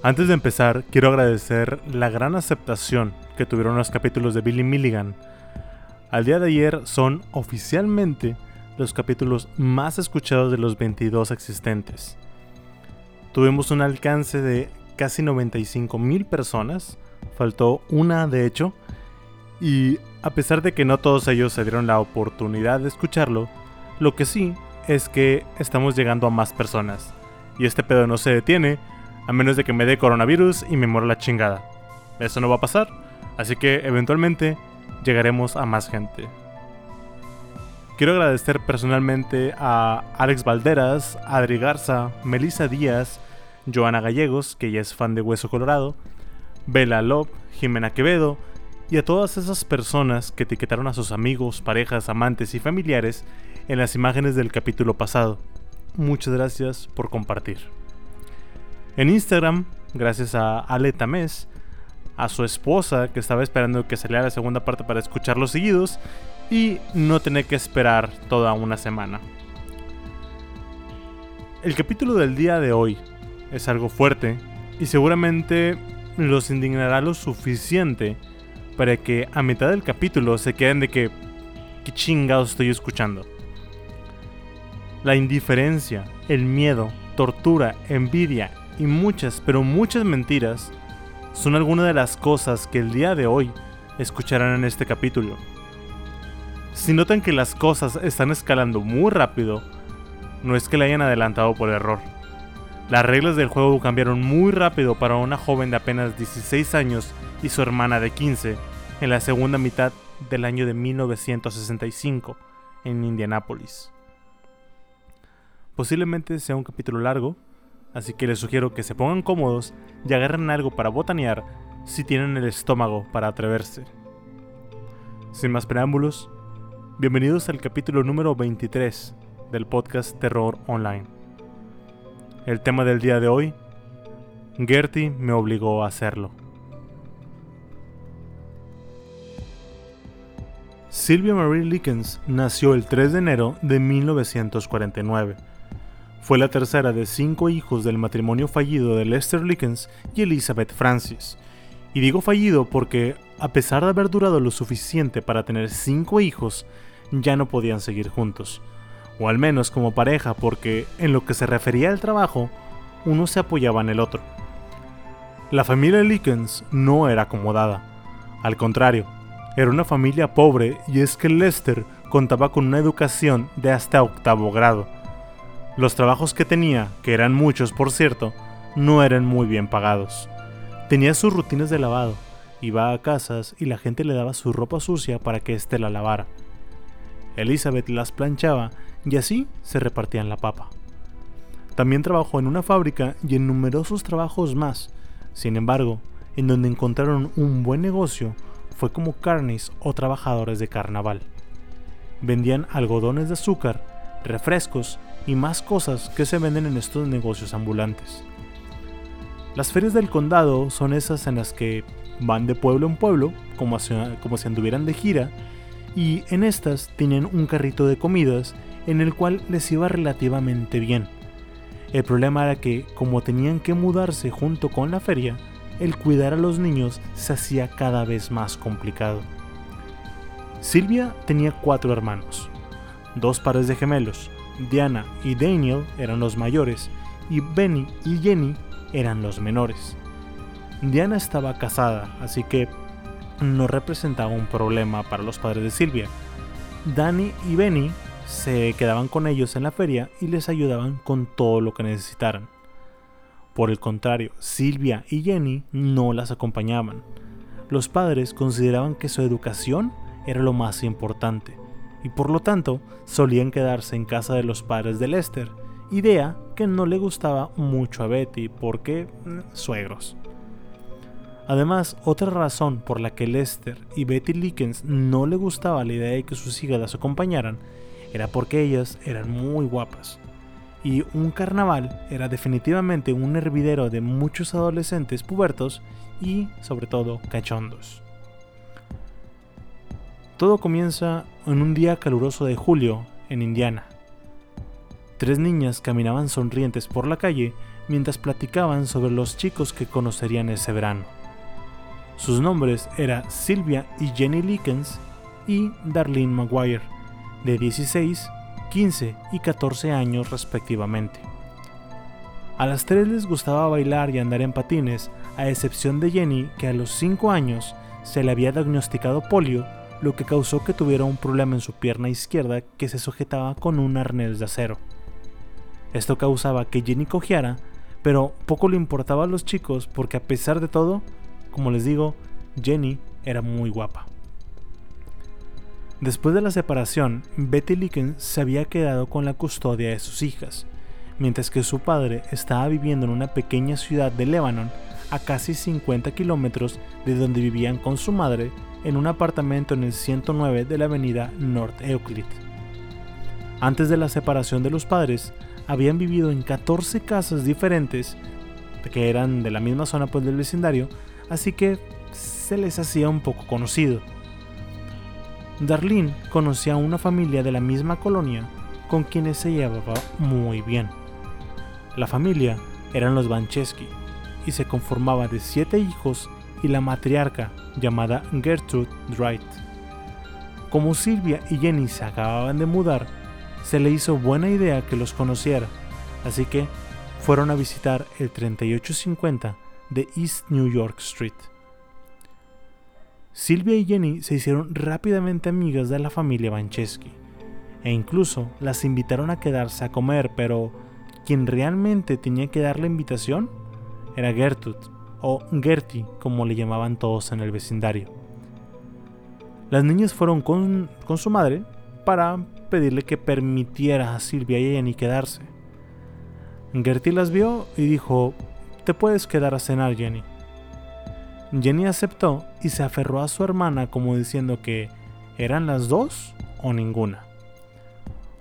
Antes de empezar, quiero agradecer la gran aceptación que tuvieron los capítulos de Billy Milligan. Al día de ayer son oficialmente los capítulos más escuchados de los 22 existentes. Tuvimos un alcance de casi 95 mil personas, faltó una de hecho, y a pesar de que no todos ellos se dieron la oportunidad de escucharlo, lo que sí es que estamos llegando a más personas. Y este pedo no se detiene, a menos de que me dé coronavirus y me muera la chingada. Eso no va a pasar, así que eventualmente llegaremos a más gente. Quiero agradecer personalmente a Alex Valderas, Adri Garza, Melissa Díaz, Joana Gallegos, que ya es fan de Hueso Colorado, Bella Lop, Jimena Quevedo, y a todas esas personas que etiquetaron a sus amigos, parejas, amantes y familiares en las imágenes del capítulo pasado. Muchas gracias por compartir. En Instagram, gracias a Ale Tamés, a su esposa que estaba esperando que saliera la segunda parte para escucharlos seguidos y no tener que esperar toda una semana. El capítulo del día de hoy es algo fuerte y seguramente los indignará lo suficiente para que a mitad del capítulo se queden de que qué chingados estoy escuchando. La indiferencia, el miedo, tortura, envidia y muchas, pero muchas mentiras son algunas de las cosas que el día de hoy escucharán en este capítulo. Si notan que las cosas están escalando muy rápido, no es que le hayan adelantado por error. Las reglas del juego cambiaron muy rápido para una joven de apenas 16 años y su hermana de 15 en la segunda mitad del año de 1965 en Indianápolis. Posiblemente sea un capítulo largo, así que les sugiero que se pongan cómodos y agarren algo para botanear si tienen el estómago para atreverse. Sin más preámbulos, bienvenidos al capítulo número 23 del podcast Terror Online. El tema del día de hoy, Gertie me obligó a hacerlo. Sylvia Marie Likens nació el 3 de enero de 1949 fue la tercera de cinco hijos del matrimonio fallido de Lester Lickens y Elizabeth Francis. Y digo fallido porque, a pesar de haber durado lo suficiente para tener cinco hijos, ya no podían seguir juntos. O al menos como pareja porque, en lo que se refería al trabajo, uno se apoyaba en el otro. La familia Lickens no era acomodada. Al contrario, era una familia pobre y es que Lester contaba con una educación de hasta octavo grado los trabajos que tenía, que eran muchos por cierto, no eran muy bien pagados. Tenía sus rutinas de lavado, iba a casas y la gente le daba su ropa sucia para que éste la lavara. Elizabeth las planchaba y así se repartían la papa. También trabajó en una fábrica y en numerosos trabajos más. Sin embargo, en donde encontraron un buen negocio fue como carnes o trabajadores de carnaval. Vendían algodones de azúcar, refrescos y más cosas que se venden en estos negocios ambulantes. Las ferias del condado son esas en las que van de pueblo en pueblo, como si, como si anduvieran de gira, y en estas tienen un carrito de comidas en el cual les iba relativamente bien. El problema era que, como tenían que mudarse junto con la feria, el cuidar a los niños se hacía cada vez más complicado. Silvia tenía cuatro hermanos, dos pares de gemelos, Diana y Daniel eran los mayores y Benny y Jenny eran los menores. Diana estaba casada, así que no representaba un problema para los padres de Silvia. Danny y Benny se quedaban con ellos en la feria y les ayudaban con todo lo que necesitaran. Por el contrario, Silvia y Jenny no las acompañaban. Los padres consideraban que su educación era lo más importante y por lo tanto solían quedarse en casa de los padres de Lester, idea que no le gustaba mucho a Betty porque mm, suegros. Además, otra razón por la que Lester y Betty Likens no le gustaba la idea de que sus hijas las acompañaran era porque ellas eran muy guapas. Y un carnaval era definitivamente un hervidero de muchos adolescentes pubertos y, sobre todo, cachondos. Todo comienza en un día caluroso de julio en Indiana. Tres niñas caminaban sonrientes por la calle mientras platicaban sobre los chicos que conocerían ese verano. Sus nombres eran Sylvia y Jenny Likens y Darlene Maguire, de 16, 15 y 14 años respectivamente. A las tres les gustaba bailar y andar en patines, a excepción de Jenny que a los 5 años se le había diagnosticado polio, lo que causó que tuviera un problema en su pierna izquierda que se sujetaba con un arnés de acero. Esto causaba que Jenny cojeara, pero poco le importaba a los chicos porque a pesar de todo, como les digo, Jenny era muy guapa. Después de la separación, Betty Licken se había quedado con la custodia de sus hijas, mientras que su padre estaba viviendo en una pequeña ciudad de Lebanon a casi 50 kilómetros de donde vivían con su madre en un apartamento en el 109 de la avenida North Euclid. Antes de la separación de los padres, habían vivido en 14 casas diferentes que eran de la misma zona pues, del vecindario, así que se les hacía un poco conocido. Darlene conocía a una familia de la misma colonia con quienes se llevaba muy bien. La familia eran los Bancheski y se conformaba de siete hijos y la matriarca llamada Gertrude Dwight. Como Silvia y Jenny se acababan de mudar, se le hizo buena idea que los conociera, así que fueron a visitar el 3850 de East New York Street. Silvia y Jenny se hicieron rápidamente amigas de la familia Bancheski e incluso las invitaron a quedarse a comer, pero quien realmente tenía que dar la invitación era Gertrude, o Gertie como le llamaban todos en el vecindario. Las niñas fueron con, con su madre para pedirle que permitiera a Silvia y a Jenny quedarse. Gertie las vio y dijo, te puedes quedar a cenar, Jenny. Jenny aceptó y se aferró a su hermana como diciendo que eran las dos o ninguna.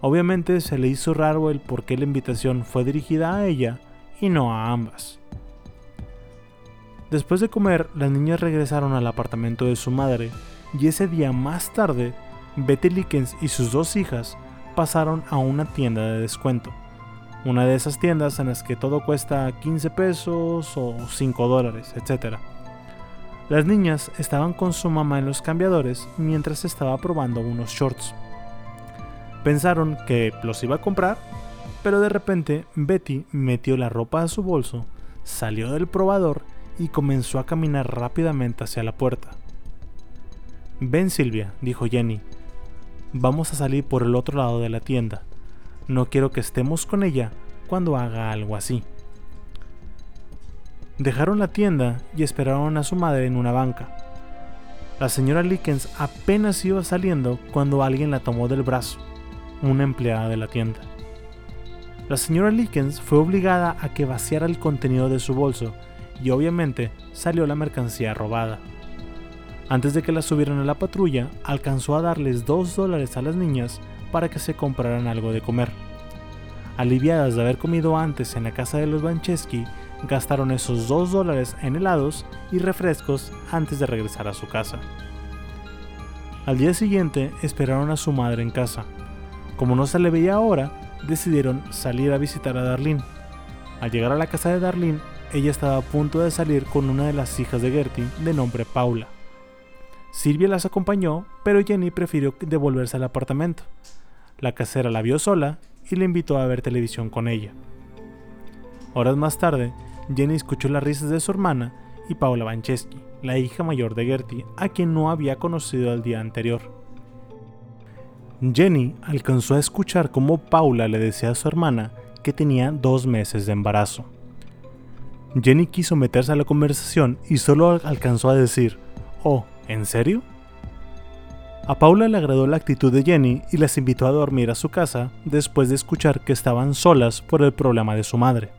Obviamente se le hizo raro el por qué la invitación fue dirigida a ella y no a ambas. Después de comer, las niñas regresaron al apartamento de su madre y ese día más tarde Betty Likens y sus dos hijas pasaron a una tienda de descuento. Una de esas tiendas en las que todo cuesta 15 pesos o 5 dólares, etc. Las niñas estaban con su mamá en los cambiadores mientras estaba probando unos shorts. Pensaron que los iba a comprar, pero de repente Betty metió la ropa a su bolso, salió del probador y comenzó a caminar rápidamente hacia la puerta. Ven Silvia, dijo Jenny, Vamos a salir por el otro lado de la tienda. No quiero que estemos con ella cuando haga algo así. Dejaron la tienda y esperaron a su madre en una banca. La señora Likens apenas iba saliendo cuando alguien la tomó del brazo, una empleada de la tienda. La señora Likens fue obligada a que vaciara el contenido de su bolso y obviamente salió la mercancía robada. Antes de que las subieran a la patrulla, alcanzó a darles dos dólares a las niñas para que se compraran algo de comer. Aliviadas de haber comido antes en la casa de los Bancheski, gastaron esos dos dólares en helados y refrescos antes de regresar a su casa. Al día siguiente esperaron a su madre en casa. Como no se le veía ahora, decidieron salir a visitar a Darlene. Al llegar a la casa de Darlene, ella estaba a punto de salir con una de las hijas de Gertie de nombre Paula. Silvia las acompañó, pero Jenny prefirió devolverse al apartamento. La casera la vio sola y le invitó a ver televisión con ella. Horas más tarde, Jenny escuchó las risas de su hermana y Paula Bancheski, la hija mayor de Gertie, a quien no había conocido el día anterior. Jenny alcanzó a escuchar cómo Paula le decía a su hermana que tenía dos meses de embarazo. Jenny quiso meterse a la conversación y solo alcanzó a decir, oh, ¿En serio? A Paula le agradó la actitud de Jenny y las invitó a dormir a su casa después de escuchar que estaban solas por el problema de su madre.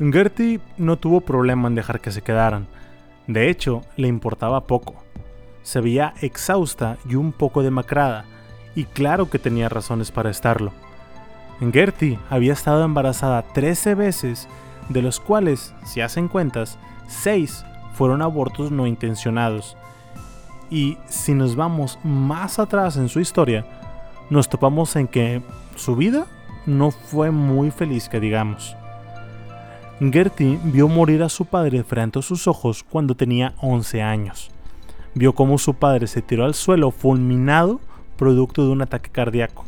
Gertie no tuvo problema en dejar que se quedaran. De hecho, le importaba poco. Se veía exhausta y un poco demacrada, y claro que tenía razones para estarlo. Gertie había estado embarazada 13 veces, de los cuales, si hacen cuentas, 6 fueron abortos no intencionados. Y si nos vamos más atrás en su historia, nos topamos en que su vida no fue muy feliz que digamos. Gertie vio morir a su padre frente a sus ojos cuando tenía 11 años. Vio cómo su padre se tiró al suelo fulminado producto de un ataque cardíaco.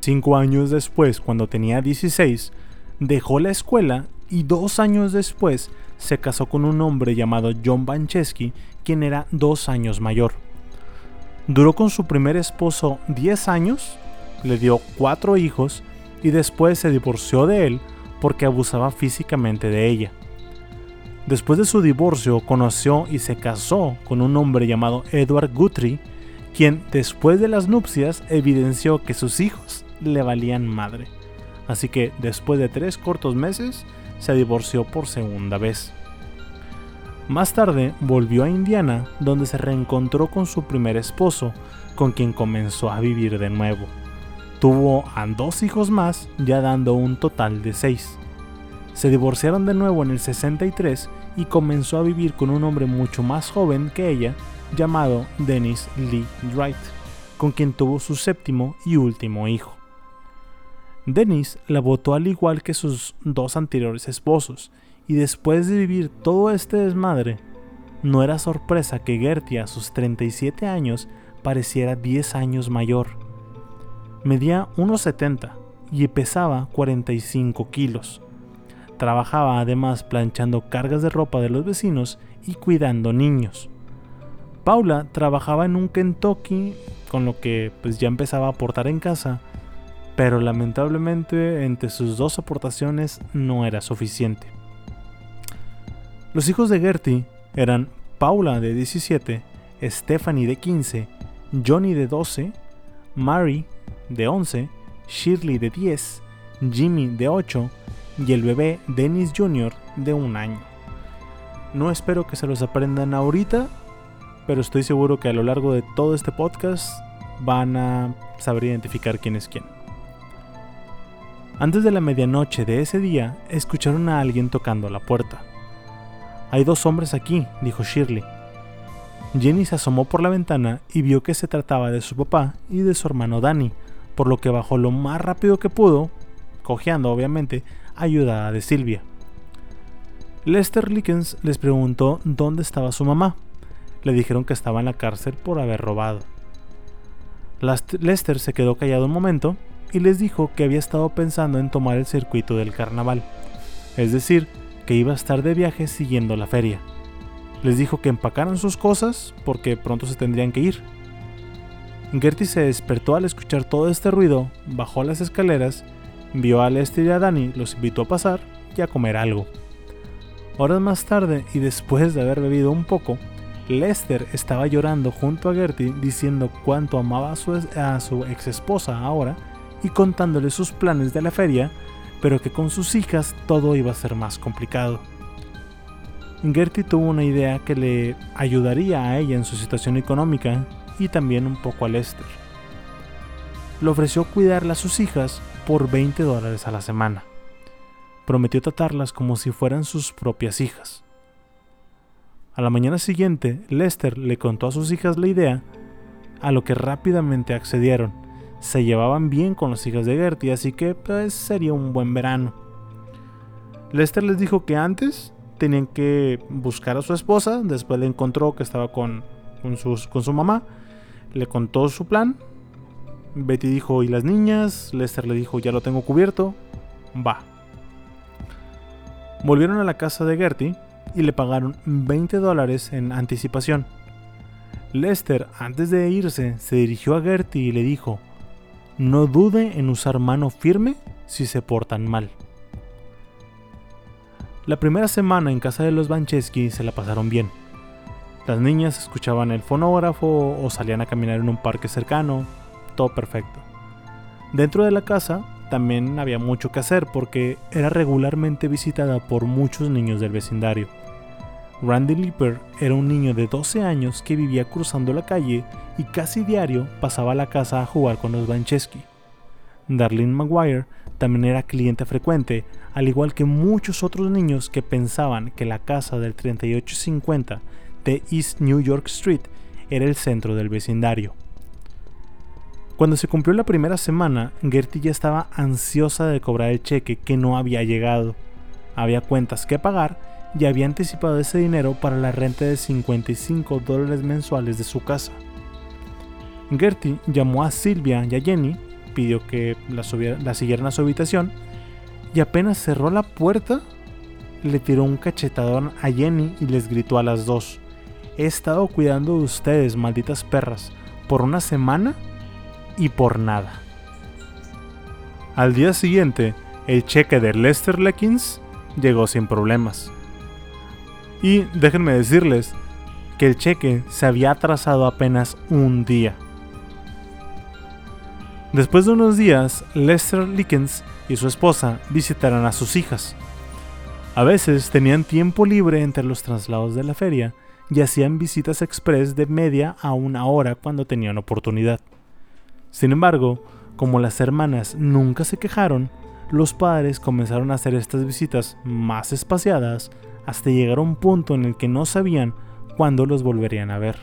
Cinco años después, cuando tenía 16, dejó la escuela y dos años después se casó con un hombre llamado John Bancheski, quien era dos años mayor. Duró con su primer esposo 10 años, le dio cuatro hijos y después se divorció de él porque abusaba físicamente de ella. Después de su divorcio conoció y se casó con un hombre llamado Edward Guthrie, quien después de las nupcias evidenció que sus hijos le valían madre. Así que después de tres cortos meses se divorció por segunda vez. Más tarde volvió a Indiana donde se reencontró con su primer esposo, con quien comenzó a vivir de nuevo. Tuvo a dos hijos más, ya dando un total de seis. Se divorciaron de nuevo en el 63 y comenzó a vivir con un hombre mucho más joven que ella, llamado Dennis Lee Wright, con quien tuvo su séptimo y último hijo. Dennis la votó al igual que sus dos anteriores esposos, y después de vivir todo este desmadre, no era sorpresa que Gertie a sus 37 años pareciera 10 años mayor. Medía 1,70 y pesaba 45 kilos. Trabajaba además planchando cargas de ropa de los vecinos y cuidando niños. Paula trabajaba en un Kentucky, con lo que pues ya empezaba a aportar en casa, pero lamentablemente entre sus dos aportaciones no era suficiente. Los hijos de Gertie eran Paula de 17, Stephanie de 15, Johnny de 12, Mary de 11, Shirley de 10, Jimmy de 8 y el bebé Dennis Jr. de un año. No espero que se los aprendan ahorita, pero estoy seguro que a lo largo de todo este podcast van a saber identificar quién es quién. Antes de la medianoche de ese día, escucharon a alguien tocando la puerta. Hay dos hombres aquí, dijo Shirley. Jenny se asomó por la ventana y vio que se trataba de su papá y de su hermano Danny, por lo que bajó lo más rápido que pudo, cojeando obviamente, ayudada de Silvia. Lester Lickens les preguntó dónde estaba su mamá. Le dijeron que estaba en la cárcel por haber robado. Lester se quedó callado un momento y les dijo que había estado pensando en tomar el circuito del carnaval, es decir, que iba a estar de viaje siguiendo la feria. Les dijo que empacaran sus cosas porque pronto se tendrían que ir Gertie se despertó al escuchar todo este ruido, bajó las escaleras, vio a Lester y a Danny, los invitó a pasar y a comer algo. Horas más tarde y después de haber bebido un poco, Lester estaba llorando junto a Gertie diciendo cuánto amaba a su, ex esposa ahora y contándole sus planes de la feria, pero que con sus hijas todo iba a ser más complicado. Gertie tuvo una idea que le ayudaría a ella en su situación económica y también un poco a Lester. Le ofreció cuidarla a sus hijas por 20 dólares a la semana. Prometió tratarlas como si fueran sus propias hijas. A la mañana siguiente, Lester le contó a sus hijas la idea, a lo que rápidamente accedieron. Se llevaban bien con las hijas de Gertie, así que pues, sería un buen verano. Lester les dijo que antes tenían que buscar a su esposa, después le encontró que estaba con, con, con su mamá, le contó su plan. Betty dijo, ¿y las niñas? Lester le dijo, ya lo tengo cubierto. Va. Volvieron a la casa de Gertie y le pagaron 20 dólares en anticipación. Lester, antes de irse, se dirigió a Gertie y le dijo, no dude en usar mano firme si se portan mal. La primera semana en casa de los Bancheski se la pasaron bien. Las niñas escuchaban el fonógrafo o salían a caminar en un parque cercano, todo perfecto. Dentro de la casa también había mucho que hacer porque era regularmente visitada por muchos niños del vecindario. Randy Leeper era un niño de 12 años que vivía cruzando la calle y casi diario pasaba a la casa a jugar con los Banchesky. Darlene Maguire también era cliente frecuente, al igual que muchos otros niños que pensaban que la casa del 3850 de East New York Street era el centro del vecindario. Cuando se cumplió la primera semana, Gertie ya estaba ansiosa de cobrar el cheque que no había llegado. Había cuentas que pagar y había anticipado ese dinero para la renta de 55 dólares mensuales de su casa. Gertie llamó a Silvia y a Jenny, pidió que la, la siguieran a su habitación y apenas cerró la puerta, le tiró un cachetadón a Jenny y les gritó a las dos. He estado cuidando de ustedes, malditas perras, por una semana y por nada. Al día siguiente, el cheque de Lester Leckins llegó sin problemas. Y déjenme decirles que el cheque se había atrasado apenas un día. Después de unos días, Lester Lickens y su esposa visitaron a sus hijas. A veces tenían tiempo libre entre los traslados de la feria y hacían visitas express de media a una hora cuando tenían oportunidad. Sin embargo, como las hermanas nunca se quejaron, los padres comenzaron a hacer estas visitas más espaciadas hasta llegar a un punto en el que no sabían cuándo los volverían a ver.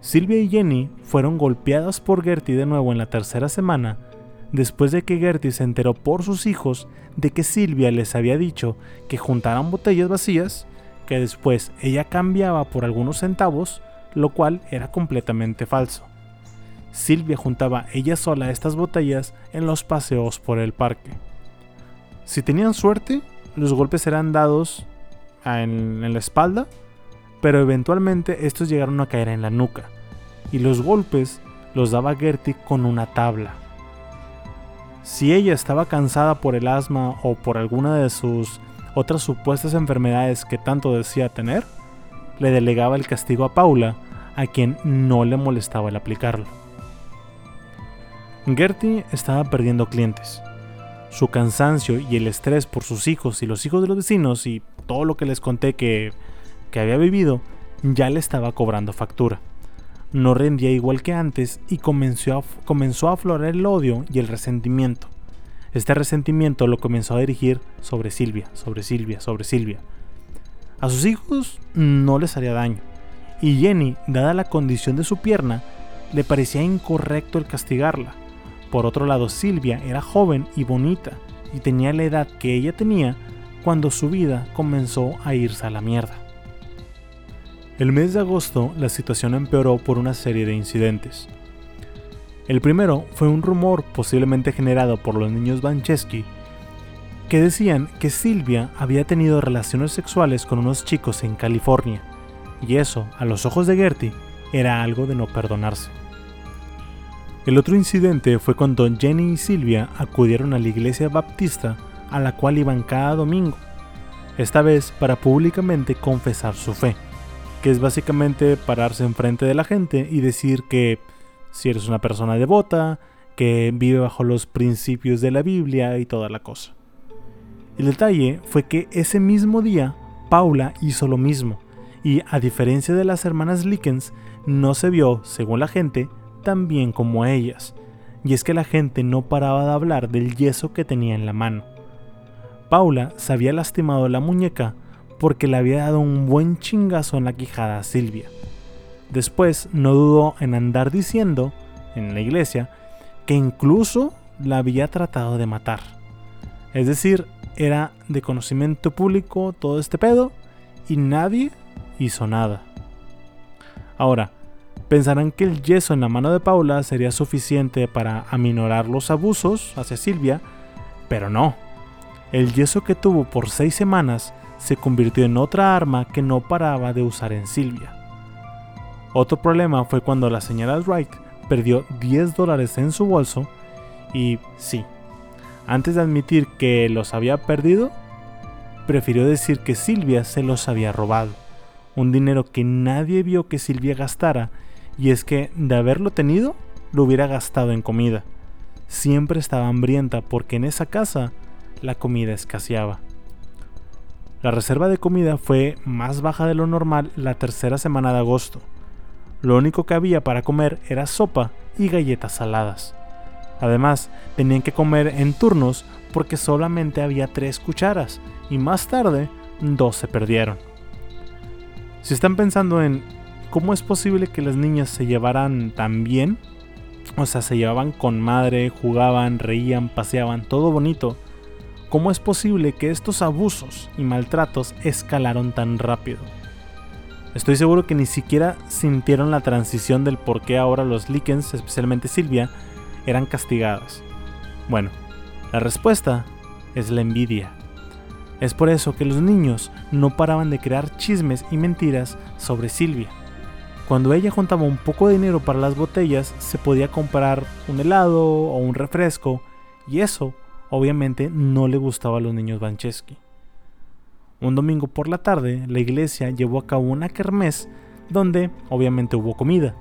Silvia y Jenny fueron golpeadas por Gertie de nuevo en la tercera semana, después de que Gertie se enteró por sus hijos de que Silvia les había dicho que juntaran botellas vacías, que después ella cambiaba por algunos centavos, lo cual era completamente falso. Silvia juntaba ella sola estas botellas en los paseos por el parque. Si tenían suerte, los golpes eran dados en, la espalda, pero eventualmente estos llegaron a caer en la nuca, y los golpes los daba Gertie con una tabla. Si ella estaba cansada por el asma o por alguna de sus otras supuestas enfermedades que tanto decía tener, le delegaba el castigo a Paula, a quien no le molestaba el aplicarlo. Gertie estaba perdiendo clientes. Su cansancio y el estrés por sus hijos y los hijos de los vecinos y todo lo que les conté que, que había vivido ya le estaba cobrando factura. No rendía igual que antes y comenzó a, comenzó a aflorar el odio y el resentimiento. Este resentimiento lo comenzó a dirigir sobre Silvia, sobre Silvia, sobre Silvia. A sus hijos no les haría daño, y Jenny, dada la condición de su pierna, le parecía incorrecto el castigarla. Por otro lado, Silvia era joven y bonita, y tenía la edad que ella tenía cuando su vida comenzó a irse a la mierda. El mes de agosto la situación empeoró por una serie de incidentes. El primero fue un rumor posiblemente generado por los niños Banchesky que decían que Silvia había tenido relaciones sexuales con unos chicos en California, y eso, a los ojos de Gertie, era algo de no perdonarse. El otro incidente fue cuando Jenny y Silvia acudieron a la iglesia baptista a la cual iban cada domingo, esta vez para públicamente confesar su fe, que es básicamente pararse enfrente de la gente y decir que si eres una persona devota, que vive bajo los principios de la Biblia y toda la cosa. El detalle fue que ese mismo día Paula hizo lo mismo, y a diferencia de las hermanas Lickens, no se vio, según la gente, tan bien como ellas, y es que la gente no paraba de hablar del yeso que tenía en la mano. Paula se había lastimado la muñeca porque le había dado un buen chingazo en la quijada a Silvia. Después no dudó en andar diciendo, en la iglesia, que incluso la había tratado de matar. Es decir, era de conocimiento público todo este pedo y nadie hizo nada. Ahora, Pensarán que el yeso en la mano de Paula sería suficiente para aminorar los abusos hacia Silvia, pero no. El yeso que tuvo por seis semanas se convirtió en otra arma que no paraba de usar en Silvia. Otro problema fue cuando la señora Wright perdió 10 dólares en su bolso y sí, antes de admitir que los había perdido, prefirió decir que Silvia se los había robado, un dinero que nadie vio que Silvia gastara y es que de haberlo tenido, lo hubiera gastado en comida. Siempre estaba hambrienta porque en esa casa la comida escaseaba. La reserva de comida fue más baja de lo normal la tercera semana de agosto. Lo único que había para comer era sopa y galletas saladas. Además, tenían que comer en turnos porque solamente había tres cucharas y más tarde dos se perdieron. Si están pensando en cómo es posible que las niñas se llevaran tan bien, o sea, se llevaban con madre, jugaban, reían, paseaban, todo bonito, ¿cómo es posible que estos abusos y maltratos escalaron tan rápido? Estoy seguro que ni siquiera sintieron la transición del por qué ahora los Likens, especialmente Silvia, eran castigadas. Bueno, la respuesta es la envidia. Es por eso que los niños no paraban de crear chismes y mentiras sobre Silvia. Cuando ella juntaba un poco de dinero para las botellas, se podía comprar un helado o un refresco, y eso obviamente no le gustaba a los niños Bancheski. Un domingo por la tarde, la iglesia llevó a cabo una kermés donde obviamente hubo comida.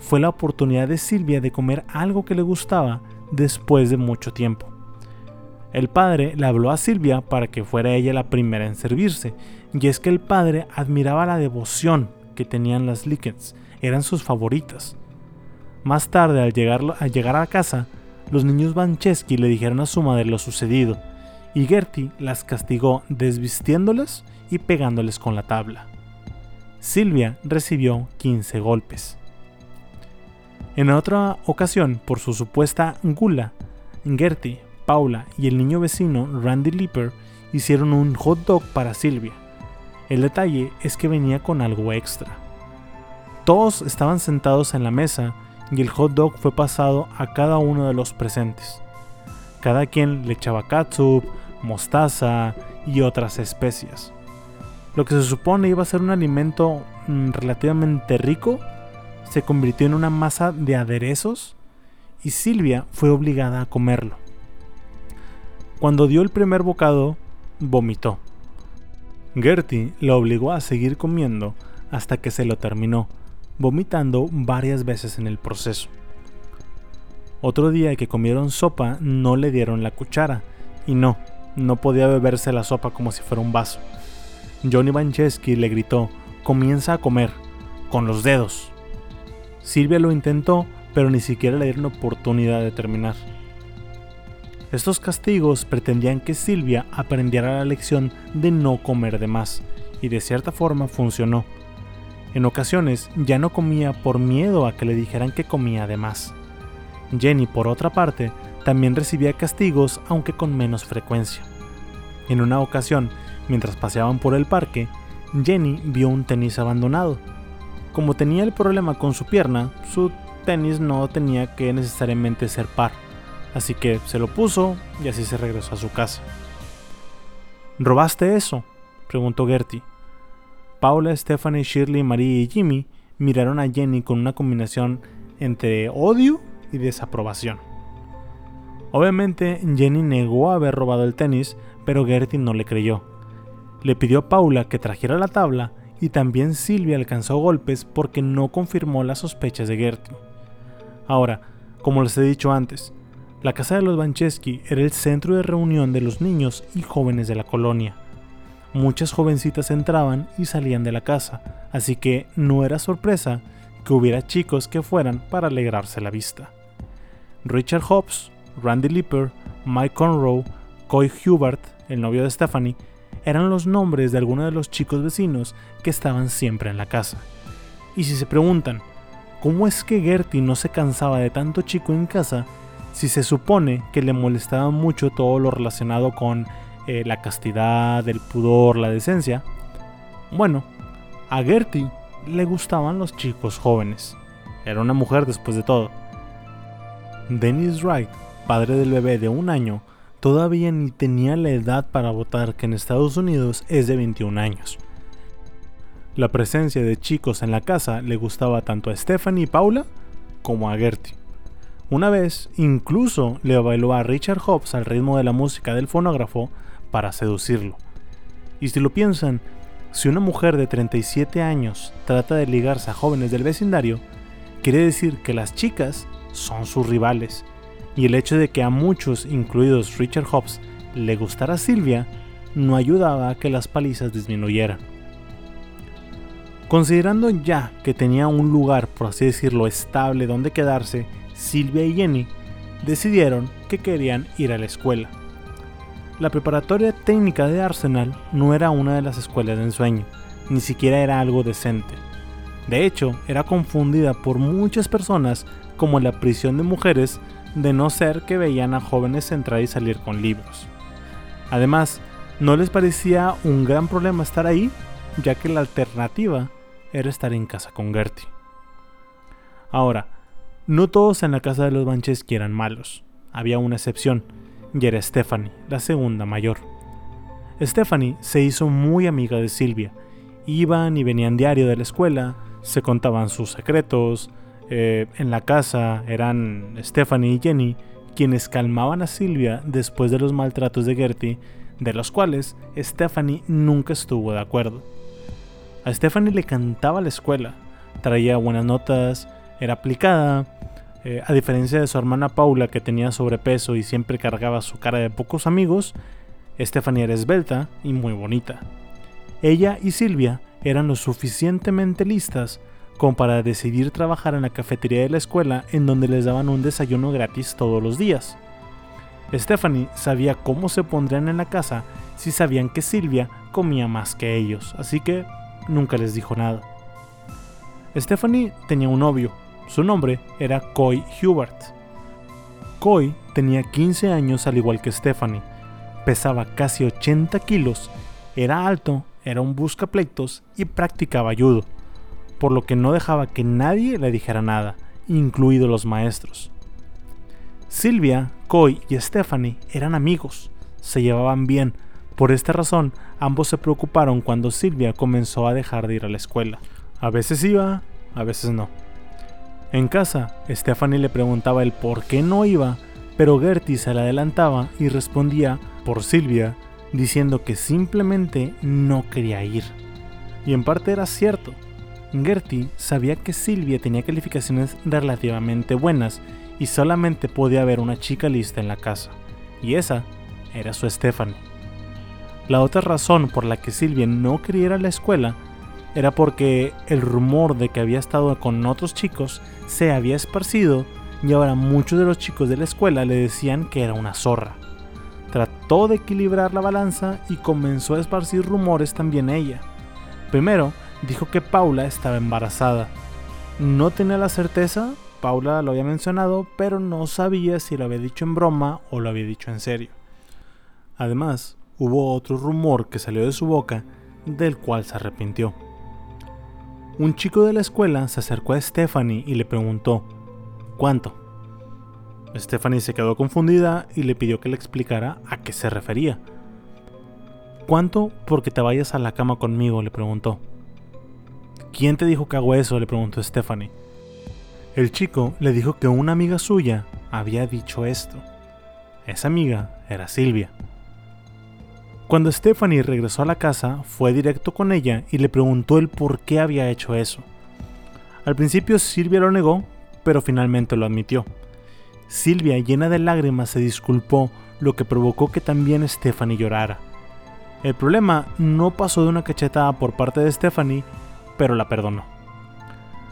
Fue la oportunidad de Silvia de comer algo que le gustaba después de mucho tiempo. El padre le habló a Silvia para que fuera ella la primera en servirse, y es que el padre admiraba la devoción que tenían las Likens, eran sus favoritas. Más tarde, al llegar, al llegar a casa, los niños Bancheski le dijeron a su madre lo sucedido, y Gertie las castigó desvistiéndolas y pegándoles con la tabla. Silvia recibió 15 golpes. En otra ocasión, por su supuesta gula, Gertie, Paula y el niño vecino Randy Lipper hicieron un hot dog para Silvia. El detalle es que venía con algo extra. Todos estaban sentados en la mesa y el hot dog fue pasado a cada uno de los presentes. Cada quien le echaba katsup, mostaza y otras especias. Lo que se supone iba a ser un alimento mm, relativamente rico se convirtió en una masa de aderezos y Silvia fue obligada a comerlo. Cuando dio el primer bocado, vomitó. Gertie la obligó a seguir comiendo hasta que se lo terminó, vomitando varias veces en el proceso. Otro día que comieron sopa no le dieron la cuchara y no, no podía beberse la sopa como si fuera un vaso. Johnny Bancheski le gritó, comienza a comer, con los dedos. Silvia lo intentó, pero ni siquiera le dieron oportunidad de terminar. Estos castigos pretendían que Silvia aprendiera la lección de no comer de más, y de cierta forma funcionó. En ocasiones ya no comía por miedo a que le dijeran que comía de más. Jenny, por otra parte, también recibía castigos aunque con menos frecuencia. En una ocasión, mientras paseaban por el parque, Jenny vio un tenis abandonado. Como tenía el problema con su pierna, su tenis no tenía que necesariamente ser par, así que se lo puso y así se regresó a su casa. ¿Robaste eso? preguntó Gertie. Paula, Stephanie, Shirley, Marie y Jimmy miraron a Jenny con una combinación entre odio y desaprobación. Obviamente Jenny negó haber robado el tenis, pero Gertie no le creyó. Le pidió a Paula que trajera la tabla y también Silvia alcanzó golpes porque no confirmó las sospechas de Gertie. Ahora, como les he dicho antes, la casa de los Bancheski era el centro de reunión de los niños y jóvenes de la colonia. Muchas jovencitas entraban y salían de la casa, así que no era sorpresa que hubiera chicos que fueran para alegrarse la vista. Richard Hobbs, Randy Lipper, Mike Conroe, Coy Hubert, el novio de Stephanie, eran los nombres de algunos de los chicos vecinos que estaban siempre en la casa. Y si se preguntan, ¿cómo es que Gertie no se cansaba de tanto chico en casa si se supone que le molestaba mucho todo lo relacionado con eh, la castidad, el pudor, la decencia? Bueno, a Gertie le gustaban los chicos jóvenes. Era una mujer después de todo. Dennis Wright padre del bebé de un año, todavía ni tenía la edad para votar que en Estados Unidos es de 21 años. La presencia de chicos en la casa le gustaba tanto a Stephanie y Paula como a Gertie. Una vez, incluso le bailó a Richard Hobbs al ritmo de la música del fonógrafo para seducirlo. Y si lo piensan, si una mujer de 37 años trata de ligarse a jóvenes del vecindario, quiere decir que las chicas son sus rivales y el hecho de que a muchos, incluidos Richard Hobbs, le gustara Silvia, no ayudaba a que las palizas disminuyeran. Considerando ya que tenía un lugar, por así decirlo, estable donde quedarse, Silvia y Jenny decidieron que querían ir a la escuela. La preparatoria técnica de Arsenal no era una de las escuelas de ensueño, ni siquiera era algo decente. De hecho, era confundida por muchas personas como la prisión de mujeres de no ser que veían a jóvenes entrar y salir con libros. Además, no les parecía un gran problema estar ahí, ya que la alternativa era estar en casa con Gertie. Ahora, no todos en la casa de los Bancheski eran malos, había una excepción, y era Stephanie, la segunda mayor. Stephanie se hizo muy amiga de Silvia, iban y venían diario de la escuela, se contaban sus secretos, eh, en la casa eran Stephanie y Jenny quienes calmaban a Silvia después de los maltratos de Gertie, de los cuales Stephanie nunca estuvo de acuerdo. A Stephanie le cantaba la escuela, traía buenas notas, era aplicada, eh, a diferencia de su hermana Paula que tenía sobrepeso y siempre cargaba su cara de pocos amigos, Stephanie era esbelta y muy bonita. Ella y Silvia eran lo suficientemente listas como para decidir trabajar en la cafetería de la escuela en donde les daban un desayuno gratis todos los días. Stephanie sabía cómo se pondrían en la casa si sabían que Silvia comía más que ellos, así que nunca les dijo nada. Stephanie tenía un novio, su nombre era Coy Hubert. Coy tenía 15 años al igual que Stephanie, pesaba casi 80 kilos, era alto, era un buscapleitos y practicaba judo por lo que no dejaba que nadie le dijera nada, incluidos los maestros. Silvia, Coy y Stephanie eran amigos, se llevaban bien, por esta razón ambos se preocuparon cuando Silvia comenzó a dejar de ir a la escuela. A veces iba, a veces no. En casa, Stephanie le preguntaba el por qué no iba, pero Gertie se le adelantaba y respondía por Silvia, diciendo que simplemente no quería ir. Y en parte era cierto, Gertie sabía que Silvia tenía calificaciones relativamente buenas y solamente podía haber una chica lista en la casa, y esa era su Stephanie. La otra razón por la que Silvia no quería ir a la escuela era porque el rumor de que había estado con otros chicos se había esparcido y ahora muchos de los chicos de la escuela le decían que era una zorra. Trató de equilibrar la balanza y comenzó a esparcir rumores también ella. Primero, dijo que Paula estaba embarazada. No tenía la certeza, Paula lo había mencionado, pero no sabía si lo había dicho en broma o lo había dicho en serio. Además, hubo otro rumor que salió de su boca, del cual se arrepintió. Un chico de la escuela se acercó a Stephanie y le preguntó, ¿cuánto? Stephanie se quedó confundida y le pidió que le explicara a qué se refería. ¿Cuánto porque te vayas a la cama conmigo? le preguntó. ¿Quién te dijo que hago eso? le preguntó Stephanie. El chico le dijo que una amiga suya había dicho esto. Esa amiga era Silvia. Cuando Stephanie regresó a la casa, fue directo con ella y le preguntó el por qué había hecho eso. Al principio Silvia lo negó, pero finalmente lo admitió. Silvia, llena de lágrimas, se disculpó, lo que provocó que también Stephanie llorara. El problema no pasó de una cachetada por parte de Stephanie pero la perdonó.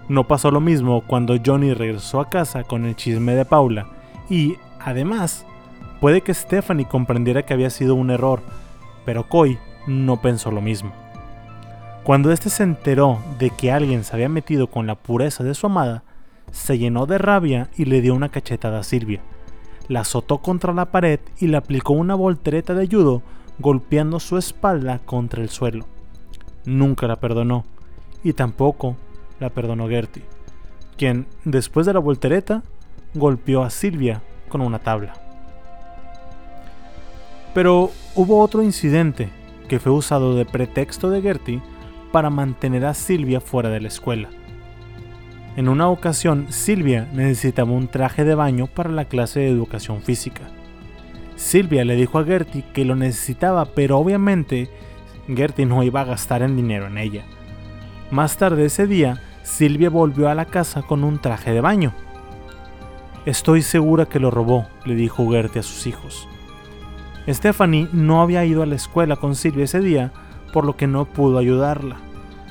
No pasó lo mismo cuando Johnny regresó a casa con el chisme de Paula y, además, puede que Stephanie comprendiera que había sido un error, pero Coy no pensó lo mismo. Cuando éste se enteró de que alguien se había metido con la pureza de su amada, se llenó de rabia y le dio una cachetada a Silvia. La azotó contra la pared y le aplicó una voltereta de judo, golpeando su espalda contra el suelo. Nunca la perdonó y tampoco la perdonó Gertie, quien, después de la voltereta, golpeó a Silvia con una tabla. Pero hubo otro incidente que fue usado de pretexto de Gertie para mantener a Silvia fuera de la escuela. En una ocasión, Silvia necesitaba un traje de baño para la clase de educación física. Silvia le dijo a Gertie que lo necesitaba, pero obviamente Gertie no iba a gastar el dinero en ella. Más tarde ese día, Silvia volvió a la casa con un traje de baño. Estoy segura que lo robó, le dijo Gertie a sus hijos. Stephanie no había ido a la escuela con Silvia ese día, por lo que no pudo ayudarla.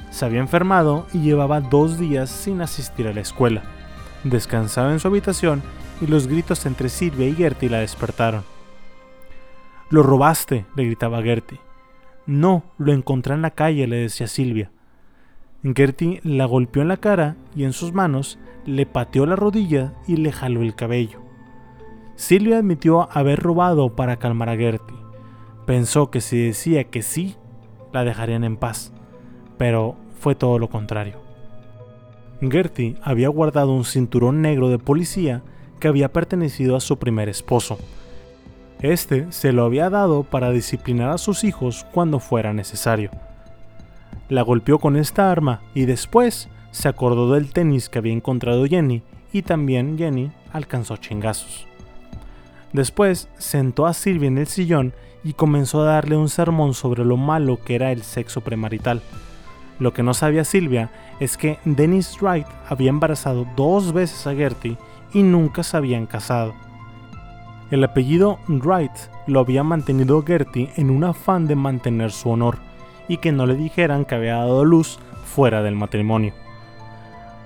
Se había enfermado y llevaba dos días sin asistir a la escuela. Descansaba en su habitación y los gritos entre Silvia y Gertie la despertaron. Lo robaste, le gritaba Gertie. No, lo encontré en la calle, le decía Silvia. Gertie la golpeó en la cara y en sus manos le pateó la rodilla y le jaló el cabello. Silvia admitió haber robado para calmar a Gertie. Pensó que si decía que sí, la dejarían en paz, pero fue todo lo contrario. Gertie había guardado un cinturón negro de policía que había pertenecido a su primer esposo. Este se lo había dado para disciplinar a sus hijos cuando fuera necesario. La golpeó con esta arma y después se acordó del tenis que había encontrado Jenny y también Jenny alcanzó chingazos. Después sentó a Silvia en el sillón y comenzó a darle un sermón sobre lo malo que era el sexo premarital. Lo que no sabía Silvia es que Dennis Wright había embarazado dos veces a Gertie y nunca se habían casado. El apellido Wright lo había mantenido Gertie en un afán de mantener su honor y que no le dijeran que había dado luz fuera del matrimonio.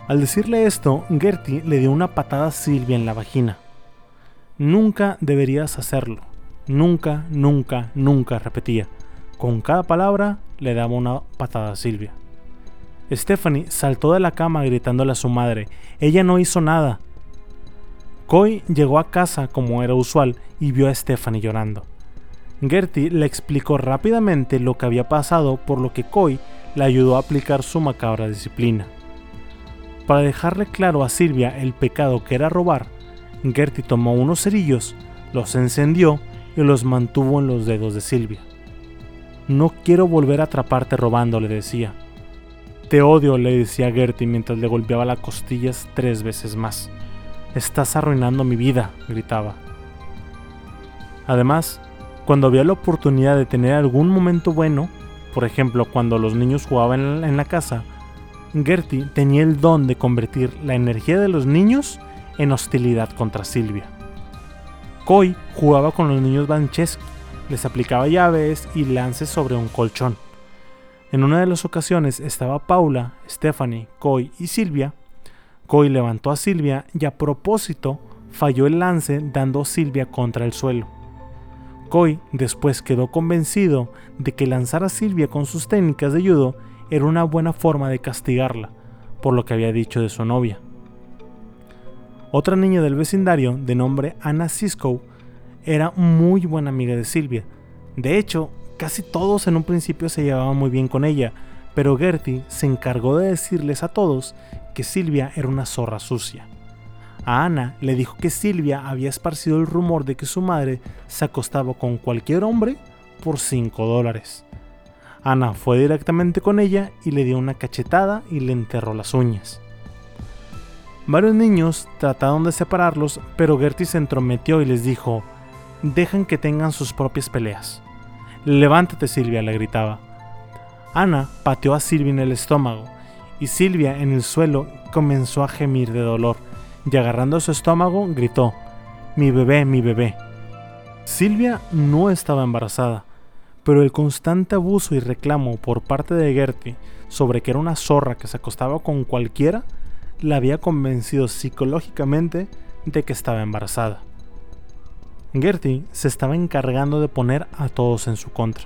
Al decirle esto, Gertie le dio una patada a Silvia en la vagina. Nunca deberías hacerlo. Nunca, nunca, nunca, repetía. Con cada palabra le daba una patada a Silvia. Stephanie saltó de la cama gritándole a su madre. Ella no hizo nada. Coy llegó a casa como era usual y vio a Stephanie llorando. Gertie le explicó rápidamente lo que había pasado por lo que Coy le ayudó a aplicar su macabra disciplina. Para dejarle claro a Silvia el pecado que era robar, Gertie tomó unos cerillos, los encendió y los mantuvo en los dedos de Silvia. No quiero volver a atraparte robando, le decía. Te odio, le decía Gertie mientras le golpeaba las costillas tres veces más. Estás arruinando mi vida, gritaba. Además, cuando había la oportunidad de tener algún momento bueno, por ejemplo cuando los niños jugaban en la casa, Gertie tenía el don de convertir la energía de los niños en hostilidad contra Silvia. Coy jugaba con los niños Bancheski, les aplicaba llaves y lances sobre un colchón. En una de las ocasiones estaba Paula, Stephanie, Coy y Silvia. Coy levantó a Silvia y a propósito falló el lance dando a Silvia contra el suelo. Coy después quedó convencido de que lanzar a Silvia con sus técnicas de judo era una buena forma de castigarla, por lo que había dicho de su novia. Otra niña del vecindario, de nombre Anna Cisco, era muy buena amiga de Silvia. De hecho, casi todos en un principio se llevaban muy bien con ella, pero Gertie se encargó de decirles a todos que Silvia era una zorra sucia. A Ana le dijo que Silvia había esparcido el rumor de que su madre se acostaba con cualquier hombre por 5 dólares. Ana fue directamente con ella y le dio una cachetada y le enterró las uñas. Varios niños trataron de separarlos, pero Gertie se entrometió y les dijo, dejan que tengan sus propias peleas. Levántate Silvia, le gritaba. Ana pateó a Silvia en el estómago, y Silvia en el suelo comenzó a gemir de dolor, y agarrando su estómago gritó, mi bebé, mi bebé. Silvia no estaba embarazada, pero el constante abuso y reclamo por parte de Gertie sobre que era una zorra que se acostaba con cualquiera la había convencido psicológicamente de que estaba embarazada. Gertie se estaba encargando de poner a todos en su contra.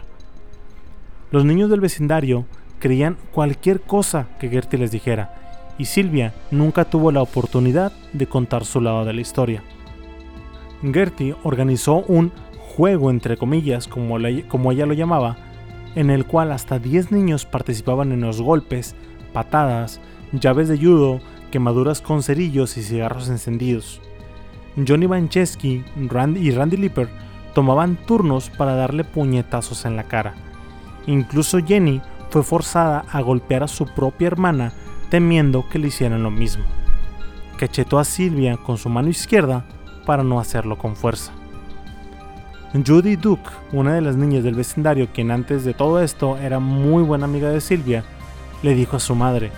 Los niños del vecindario creían cualquier cosa que Gertie les dijera, y Silvia nunca tuvo la oportunidad de contar su lado de la historia. Gertie organizó un juego entre comillas, como, como ella lo llamaba, en el cual hasta 10 niños participaban en los golpes, patadas, llaves de judo, quemaduras con cerillos y cigarros encendidos. Johnny Vancheski y Randy Lipper tomaban turnos para darle puñetazos en la cara. Incluso Jenny fue forzada a golpear a su propia hermana temiendo que le hicieran lo mismo. Cachetó a Silvia con su mano izquierda para no hacerlo con fuerza. Judy Duke, una de las niñas del vecindario quien antes de todo esto era muy buena amiga de Silvia, le dijo a su madre,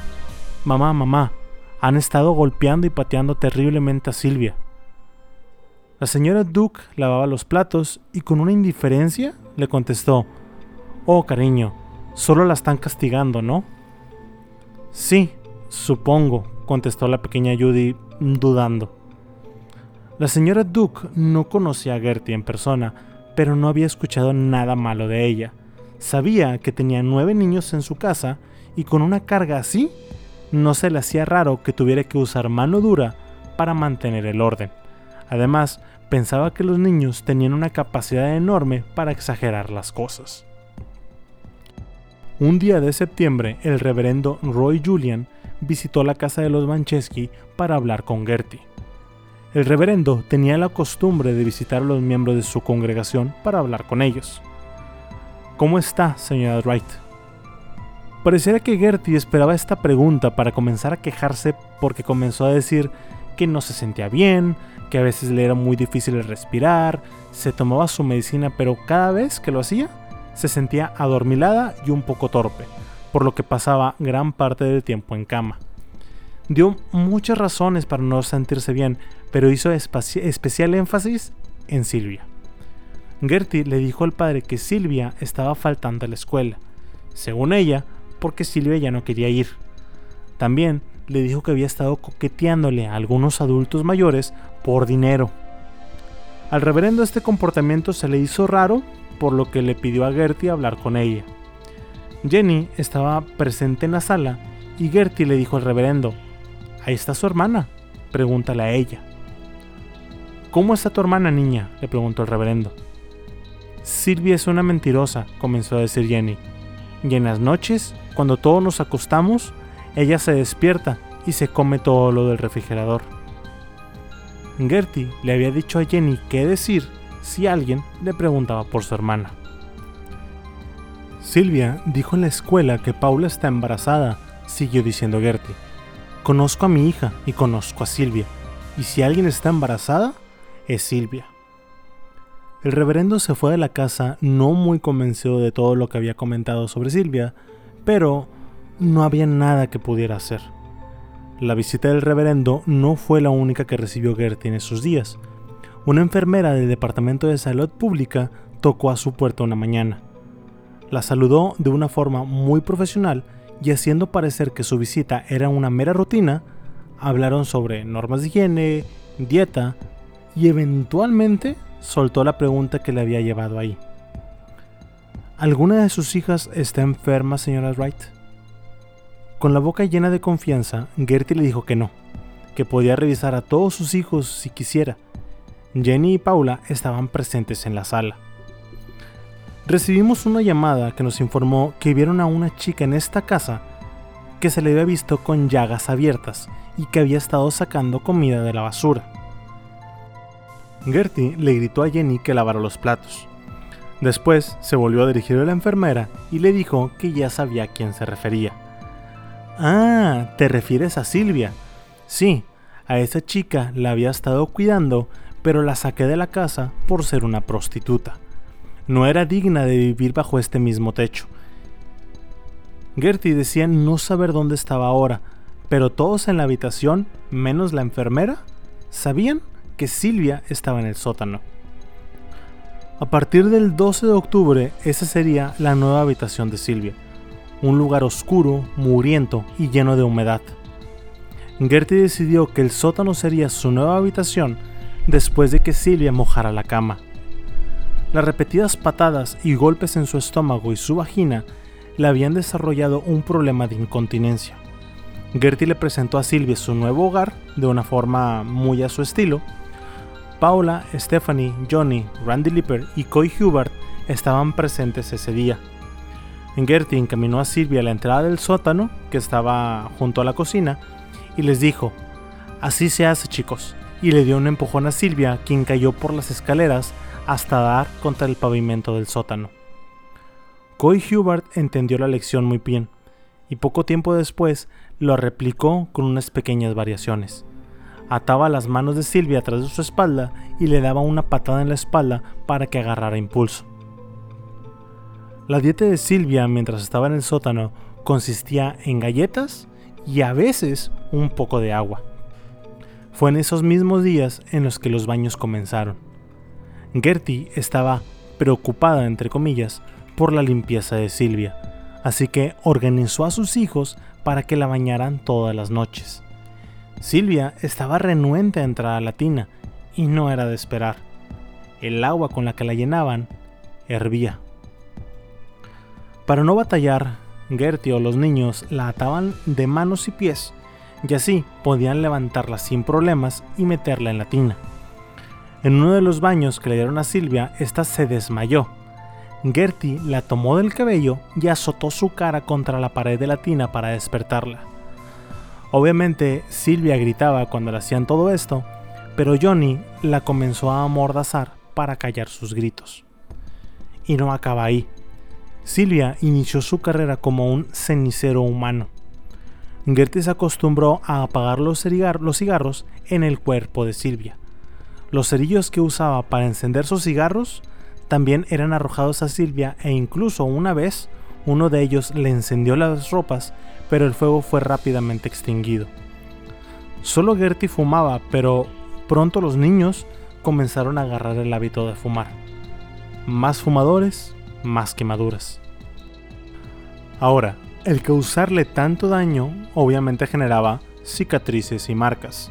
Mamá, mamá, han estado golpeando y pateando terriblemente a Silvia. La señora Duke lavaba los platos y con una indiferencia le contestó, Oh, cariño, solo la están castigando, ¿no? Sí, supongo, contestó la pequeña Judy dudando. La señora Duke no conocía a Gertie en persona, pero no había escuchado nada malo de ella. Sabía que tenía nueve niños en su casa y con una carga así, no se le hacía raro que tuviera que usar mano dura para mantener el orden. Además, pensaba que los niños tenían una capacidad enorme para exagerar las cosas. Un día de septiembre, el reverendo Roy Julian visitó la casa de los Manchesky para hablar con Gertie. El reverendo tenía la costumbre de visitar a los miembros de su congregación para hablar con ellos. ¿Cómo está, señora Wright? Pareciera que Gertie esperaba esta pregunta para comenzar a quejarse porque comenzó a decir que no se sentía bien, que a veces le era muy difícil respirar, se tomaba su medicina pero cada vez que lo hacía se sentía adormilada y un poco torpe, por lo que pasaba gran parte del tiempo en cama. Dio muchas razones para no sentirse bien, pero hizo especial énfasis en Silvia. Gertie le dijo al padre que Silvia estaba faltando a la escuela, según ella, porque Silvia ya no quería ir. También le dijo que había estado coqueteándole a algunos adultos mayores por dinero. Al reverendo este comportamiento se le hizo raro, por lo que le pidió a Gertie hablar con ella. Jenny estaba presente en la sala y Gertie le dijo al reverendo, Ahí está su hermana, pregúntale a ella. ¿Cómo está tu hermana, niña? le preguntó el reverendo. Silvia es una mentirosa, comenzó a decir Jenny. Y en las noches cuando todos nos acostamos, ella se despierta y se come todo lo del refrigerador. Gertie le había dicho a Jenny qué decir si alguien le preguntaba por su hermana. Silvia dijo en la escuela que Paula está embarazada, siguió diciendo Gertie. Conozco a mi hija y conozco a Silvia, y si alguien está embarazada, es Silvia. El reverendo se fue de la casa no muy convencido de todo lo que había comentado sobre Silvia, pero no había nada que pudiera hacer. La visita del reverendo no fue la única que recibió Gertie en esos días. Una enfermera del Departamento de Salud Pública tocó a su puerta una mañana. La saludó de una forma muy profesional y haciendo parecer que su visita era una mera rutina, hablaron sobre normas de higiene, dieta y eventualmente soltó la pregunta que le había llevado ahí. ¿Alguna de sus hijas está enferma, señora Wright? Con la boca llena de confianza, Gertie le dijo que no, que podía revisar a todos sus hijos si quisiera. Jenny y Paula estaban presentes en la sala. Recibimos una llamada que nos informó que vieron a una chica en esta casa que se le había visto con llagas abiertas y que había estado sacando comida de la basura. Gertie le gritó a Jenny que lavara los platos. Después se volvió a dirigir a la enfermera y le dijo que ya sabía a quién se refería. Ah, te refieres a Silvia. Sí, a esa chica la había estado cuidando, pero la saqué de la casa por ser una prostituta. No era digna de vivir bajo este mismo techo. Gertie decía no saber dónde estaba ahora, pero todos en la habitación, menos la enfermera, sabían que Silvia estaba en el sótano. A partir del 12 de octubre, esa sería la nueva habitación de Silvia, un lugar oscuro, mugriento y lleno de humedad. Gertie decidió que el sótano sería su nueva habitación después de que Silvia mojara la cama. Las repetidas patadas y golpes en su estómago y su vagina le habían desarrollado un problema de incontinencia. Gertie le presentó a Silvia su nuevo hogar de una forma muy a su estilo, Paula, Stephanie, Johnny, Randy Lipper y Coy Hubert estaban presentes ese día. Gertie encaminó a Silvia a la entrada del sótano, que estaba junto a la cocina, y les dijo, Así se hace chicos, y le dio un empujón a Silvia, quien cayó por las escaleras hasta dar contra el pavimento del sótano. Coy Hubert entendió la lección muy bien, y poco tiempo después lo replicó con unas pequeñas variaciones ataba las manos de Silvia atrás de su espalda y le daba una patada en la espalda para que agarrara impulso. La dieta de Silvia mientras estaba en el sótano consistía en galletas y a veces un poco de agua. Fue en esos mismos días en los que los baños comenzaron. Gertie estaba preocupada, entre comillas, por la limpieza de Silvia, así que organizó a sus hijos para que la bañaran todas las noches. Silvia estaba renuente a entrar a la tina y no era de esperar. El agua con la que la llenaban hervía. Para no batallar, Gertie o los niños la ataban de manos y pies y así podían levantarla sin problemas y meterla en la tina. En uno de los baños que le dieron a Silvia, ésta se desmayó. Gertie la tomó del cabello y azotó su cara contra la pared de la tina para despertarla. Obviamente Silvia gritaba cuando le hacían todo esto, pero Johnny la comenzó a amordazar para callar sus gritos. Y no acaba ahí. Silvia inició su carrera como un cenicero humano. Gertie se acostumbró a apagar los, cigarros en el cuerpo de Silvia. Los cerillos que usaba para encender sus cigarros también eran arrojados a Silvia e incluso una vez uno de ellos le encendió las ropas, pero el fuego fue rápidamente extinguido. Solo Gertie fumaba, pero pronto los niños comenzaron a agarrar el hábito de fumar. Más fumadores, más quemaduras. Ahora, el causarle tanto daño obviamente generaba cicatrices y marcas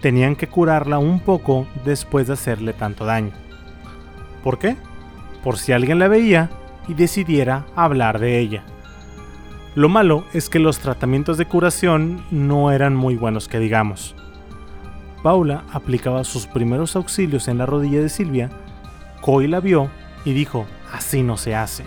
tenían que curarla un poco después de hacerle tanto daño. ¿Por qué? Por si alguien la veía y decidiera hablar de ella. Lo malo es que los tratamientos de curación no eran muy buenos que digamos. Paula aplicaba sus primeros auxilios en la rodilla de Silvia, Coy la vio y dijo, así no se hace.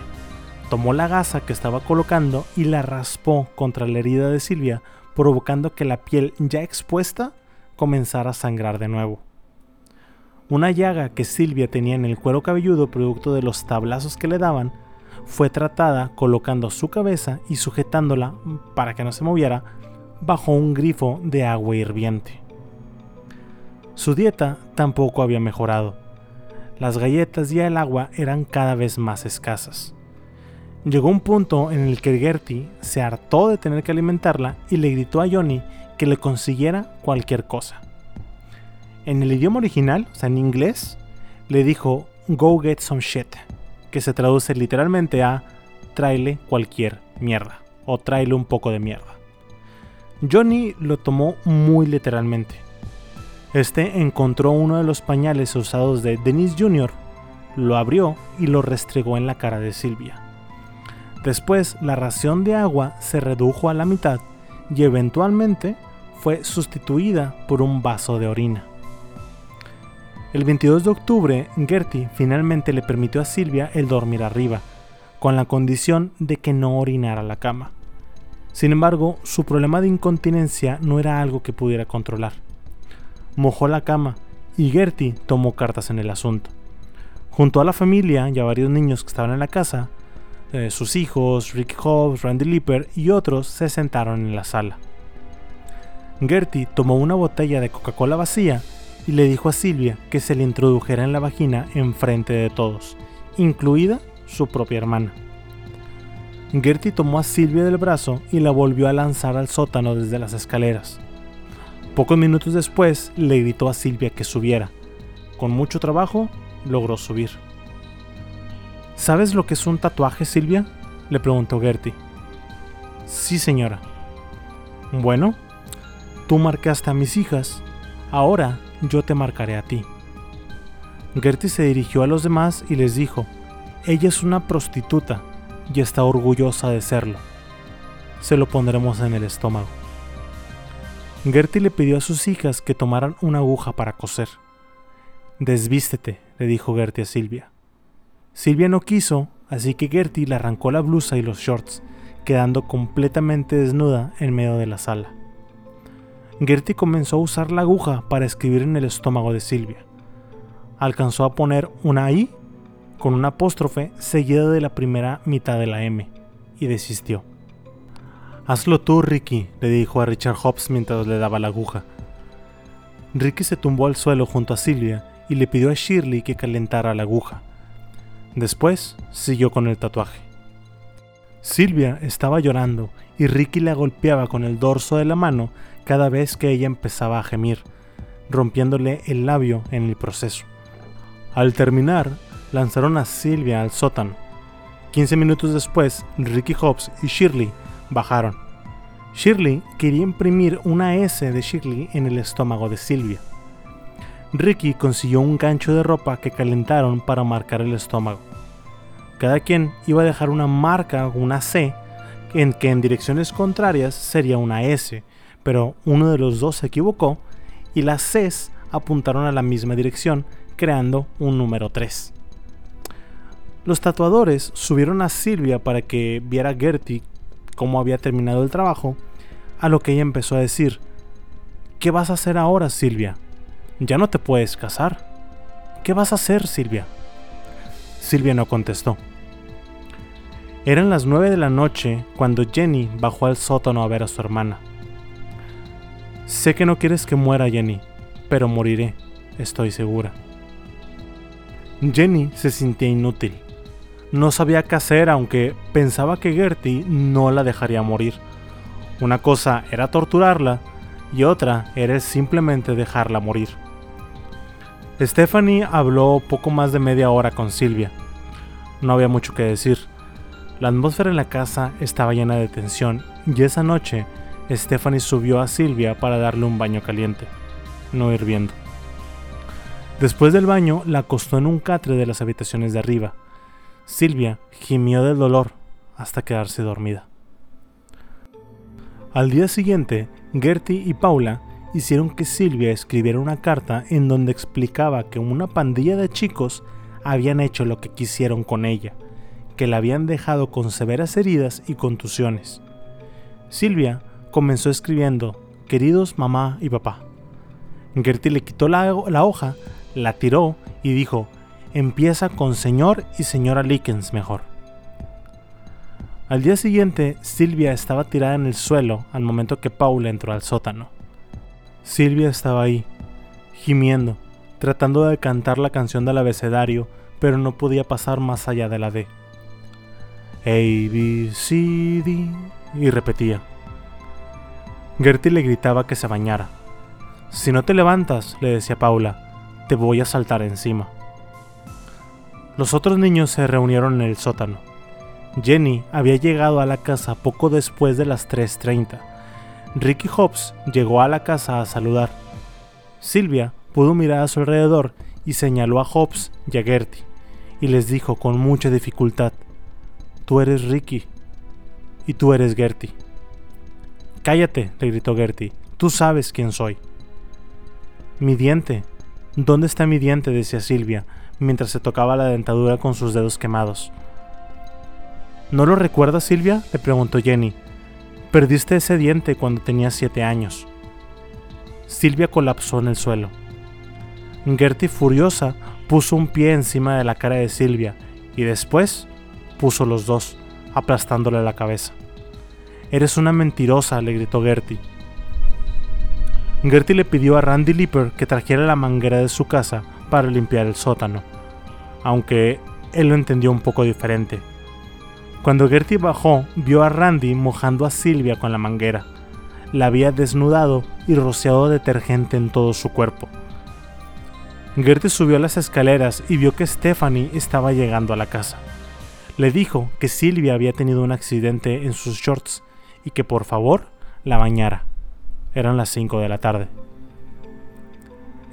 Tomó la gasa que estaba colocando y la raspó contra la herida de Silvia, provocando que la piel ya expuesta comenzar a sangrar de nuevo. Una llaga que Silvia tenía en el cuero cabelludo producto de los tablazos que le daban fue tratada colocando su cabeza y sujetándola para que no se moviera bajo un grifo de agua hirviente. Su dieta tampoco había mejorado. Las galletas y el agua eran cada vez más escasas. Llegó un punto en el que Gertie se hartó de tener que alimentarla y le gritó a Johnny que le consiguiera cualquier cosa. En el idioma original, o sea, en inglés, le dijo Go get some shit, que se traduce literalmente a tráele cualquier mierda o tráele un poco de mierda. Johnny lo tomó muy literalmente. Este encontró uno de los pañales usados de Dennis Jr., lo abrió y lo restregó en la cara de Silvia. Después, la ración de agua se redujo a la mitad y eventualmente fue sustituida por un vaso de orina. El 22 de octubre, Gertie finalmente le permitió a Silvia el dormir arriba, con la condición de que no orinara la cama. Sin embargo, su problema de incontinencia no era algo que pudiera controlar. Mojó la cama y Gertie tomó cartas en el asunto. Junto a la familia y a varios niños que estaban en la casa, eh, sus hijos, Rick Hobbs, Randy Lipper y otros se sentaron en la sala. Gertie tomó una botella de Coca-Cola vacía y le dijo a Silvia que se le introdujera en la vagina en frente de todos, incluida su propia hermana. Gertie tomó a Silvia del brazo y la volvió a lanzar al sótano desde las escaleras. Pocos minutos después le gritó a Silvia que subiera. Con mucho trabajo logró subir. ¿Sabes lo que es un tatuaje, Silvia? le preguntó Gertie. Sí, señora. Bueno, tú marcaste a mis hijas, ahora yo te marcaré a ti. Gertie se dirigió a los demás y les dijo, ella es una prostituta y está orgullosa de serlo. Se lo pondremos en el estómago. Gertie le pidió a sus hijas que tomaran una aguja para coser. Desvístete, le dijo Gertie a Silvia. Silvia no quiso, así que Gertie le arrancó la blusa y los shorts, quedando completamente desnuda en medio de la sala. Gertie comenzó a usar la aguja para escribir en el estómago de Silvia. Alcanzó a poner una I con un apóstrofe seguida de la primera mitad de la M y desistió. Hazlo tú, Ricky, le dijo a Richard Hobbs mientras le daba la aguja. Ricky se tumbó al suelo junto a Silvia y le pidió a Shirley que calentara la aguja. Después siguió con el tatuaje. Silvia estaba llorando y Ricky la golpeaba con el dorso de la mano cada vez que ella empezaba a gemir, rompiéndole el labio en el proceso. Al terminar, lanzaron a Silvia al sótano. 15 minutos después, Ricky Hobbs y Shirley bajaron. Shirley quería imprimir una S de Shirley en el estómago de Silvia. Ricky consiguió un gancho de ropa que calentaron para marcar el estómago. Cada quien iba a dejar una marca, una C, en que en direcciones contrarias sería una S, pero uno de los dos se equivocó y las Cs apuntaron a la misma dirección, creando un número 3. Los tatuadores subieron a Silvia para que viera Gertie cómo había terminado el trabajo, a lo que ella empezó a decir, ¿qué vas a hacer ahora, Silvia? Ya no te puedes casar. ¿Qué vas a hacer, Silvia? Silvia no contestó. Eran las nueve de la noche cuando Jenny bajó al sótano a ver a su hermana. Sé que no quieres que muera, Jenny, pero moriré, estoy segura. Jenny se sentía inútil. No sabía qué hacer aunque pensaba que Gertie no la dejaría morir. Una cosa era torturarla y otra era simplemente dejarla morir. Stephanie habló poco más de media hora con Silvia. No había mucho que decir. La atmósfera en la casa estaba llena de tensión y esa noche Stephanie subió a Silvia para darle un baño caliente, no hirviendo. Después del baño la acostó en un catre de las habitaciones de arriba Silvia gimió del dolor hasta quedarse dormida. Al día siguiente, Gertie y Paula hicieron que Silvia escribiera una carta en donde explicaba que una pandilla de chicos habían hecho lo que quisieron con ella, que la habían dejado con severas heridas y contusiones. Silvia comenzó escribiendo, queridos mamá y papá. Gertie le quitó la, hoja, la tiró y dijo, empieza con señor y señora Likens mejor. Al día siguiente, Silvia estaba tirada en el suelo al momento que Paula entró al sótano. Silvia estaba ahí, gimiendo, tratando de cantar la canción del abecedario, pero no podía pasar más allá de la D. A, B, C, D, y repetía. Gertie le gritaba que se bañara. Si no te levantas, le decía Paula, te voy a saltar encima. Los otros niños se reunieron en el sótano. Jenny había llegado a la casa poco después de las 3.30. Ricky Hobbs llegó a la casa a saludar. Silvia pudo mirar a su alrededor y señaló a Hobbs y a Gertie, y les dijo con mucha dificultad, Tú eres Ricky y tú eres Gertie. Cállate, le gritó Gertie, tú sabes quién soy. Mi diente. ¿Dónde está mi diente? decía Silvia, mientras se tocaba la dentadura con sus dedos quemados. ¿No lo recuerdas, Silvia? le preguntó Jenny. Perdiste ese diente cuando tenías siete años. Silvia colapsó en el suelo. Gertie, furiosa, puso un pie encima de la cara de Silvia y después puso los dos, aplastándole la cabeza. Eres una mentirosa, le gritó Gertie. Gertie le pidió a Randy Lipper que trajera la manguera de su casa para limpiar el sótano, aunque él lo entendió un poco diferente. Cuando Gertie bajó, vio a Randy mojando a Silvia con la manguera. La había desnudado y rociado detergente en todo su cuerpo. Gertie subió las escaleras y vio que Stephanie estaba llegando a la casa. Le dijo que Silvia había tenido un accidente en sus shorts y que por favor la bañara. Eran las 5 de la tarde.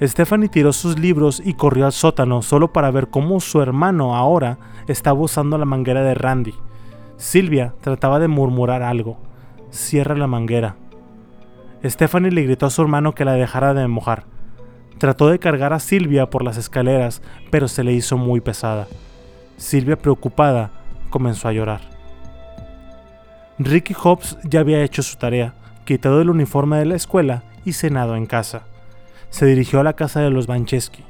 Stephanie tiró sus libros y corrió al sótano solo para ver cómo su hermano ahora estaba usando la manguera de Randy. Silvia trataba de murmurar algo. Cierra la manguera. Stephanie le gritó a su hermano que la dejara de mojar. Trató de cargar a Silvia por las escaleras, pero se le hizo muy pesada. Silvia, preocupada, comenzó a llorar. Ricky Hobbs ya había hecho su tarea, quitado el uniforme de la escuela y cenado en casa se dirigió a la casa de los Bancheski.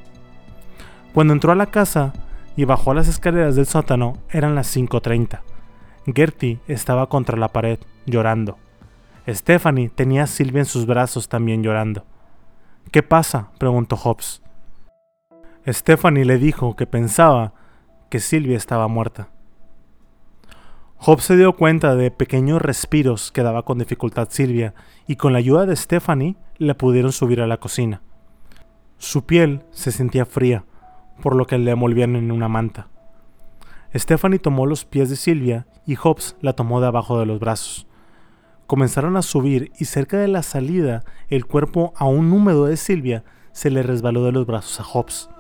Cuando entró a la casa y bajó las escaleras del sótano, eran las 5.30. Gertie estaba contra la pared, llorando. Stephanie tenía a Silvia en sus brazos también llorando. ¿Qué pasa? preguntó Hobbs. Stephanie le dijo que pensaba que Silvia estaba muerta. Hobbs se dio cuenta de pequeños respiros que daba con dificultad Silvia y con la ayuda de Stephanie la pudieron subir a la cocina. Su piel se sentía fría, por lo que le envolvían en una manta. Stephanie tomó los pies de Silvia y Hobbs la tomó de abajo de los brazos. Comenzaron a subir y cerca de la salida el cuerpo aún húmedo de Silvia se le resbaló de los brazos a Hobbs.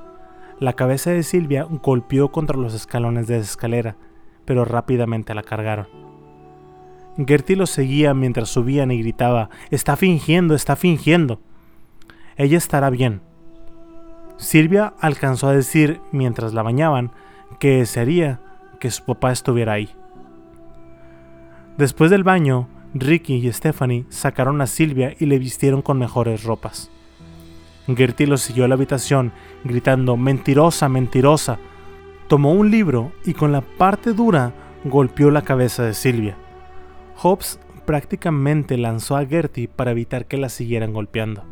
La cabeza de Silvia golpeó contra los escalones de la escalera, pero rápidamente la cargaron. Gertie los seguía mientras subían y gritaba, Está fingiendo, está fingiendo. Ella estará bien. Silvia alcanzó a decir, mientras la bañaban, que desearía que su papá estuviera ahí. Después del baño, Ricky y Stephanie sacaron a Silvia y le vistieron con mejores ropas. Gertie lo siguió a la habitación, gritando Mentirosa, mentirosa. Tomó un libro y con la parte dura golpeó la cabeza de Silvia. Hobbs prácticamente lanzó a Gertie para evitar que la siguieran golpeando.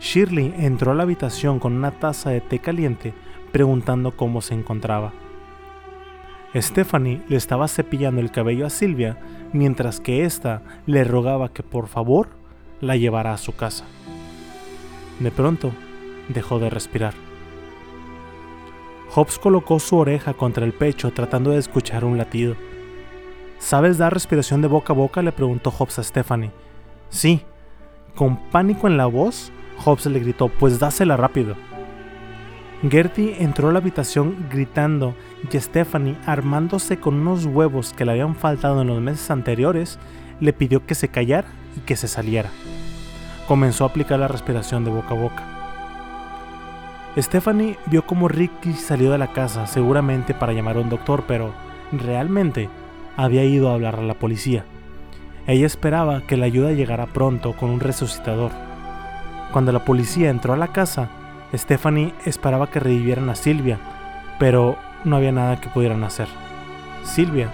Shirley entró a la habitación con una taza de té caliente preguntando cómo se encontraba. Stephanie le estaba cepillando el cabello a Silvia mientras que ésta le rogaba que por favor la llevara a su casa. De pronto, dejó de respirar. Hobbs colocó su oreja contra el pecho tratando de escuchar un latido. ¿Sabes dar respiración de boca a boca? le preguntó Hobbs a Stephanie. Sí. Con pánico en la voz, Hobbs le gritó, pues dásela rápido. Gertie entró a la habitación gritando y Stephanie, armándose con unos huevos que le habían faltado en los meses anteriores, le pidió que se callara y que se saliera. Comenzó a aplicar la respiración de boca a boca. Stephanie vio como Ricky salió de la casa, seguramente para llamar a un doctor, pero realmente había ido a hablar a la policía. Ella esperaba que la ayuda llegara pronto con un resucitador. Cuando la policía entró a la casa, Stephanie esperaba que revivieran a Silvia, pero no había nada que pudieran hacer. Silvia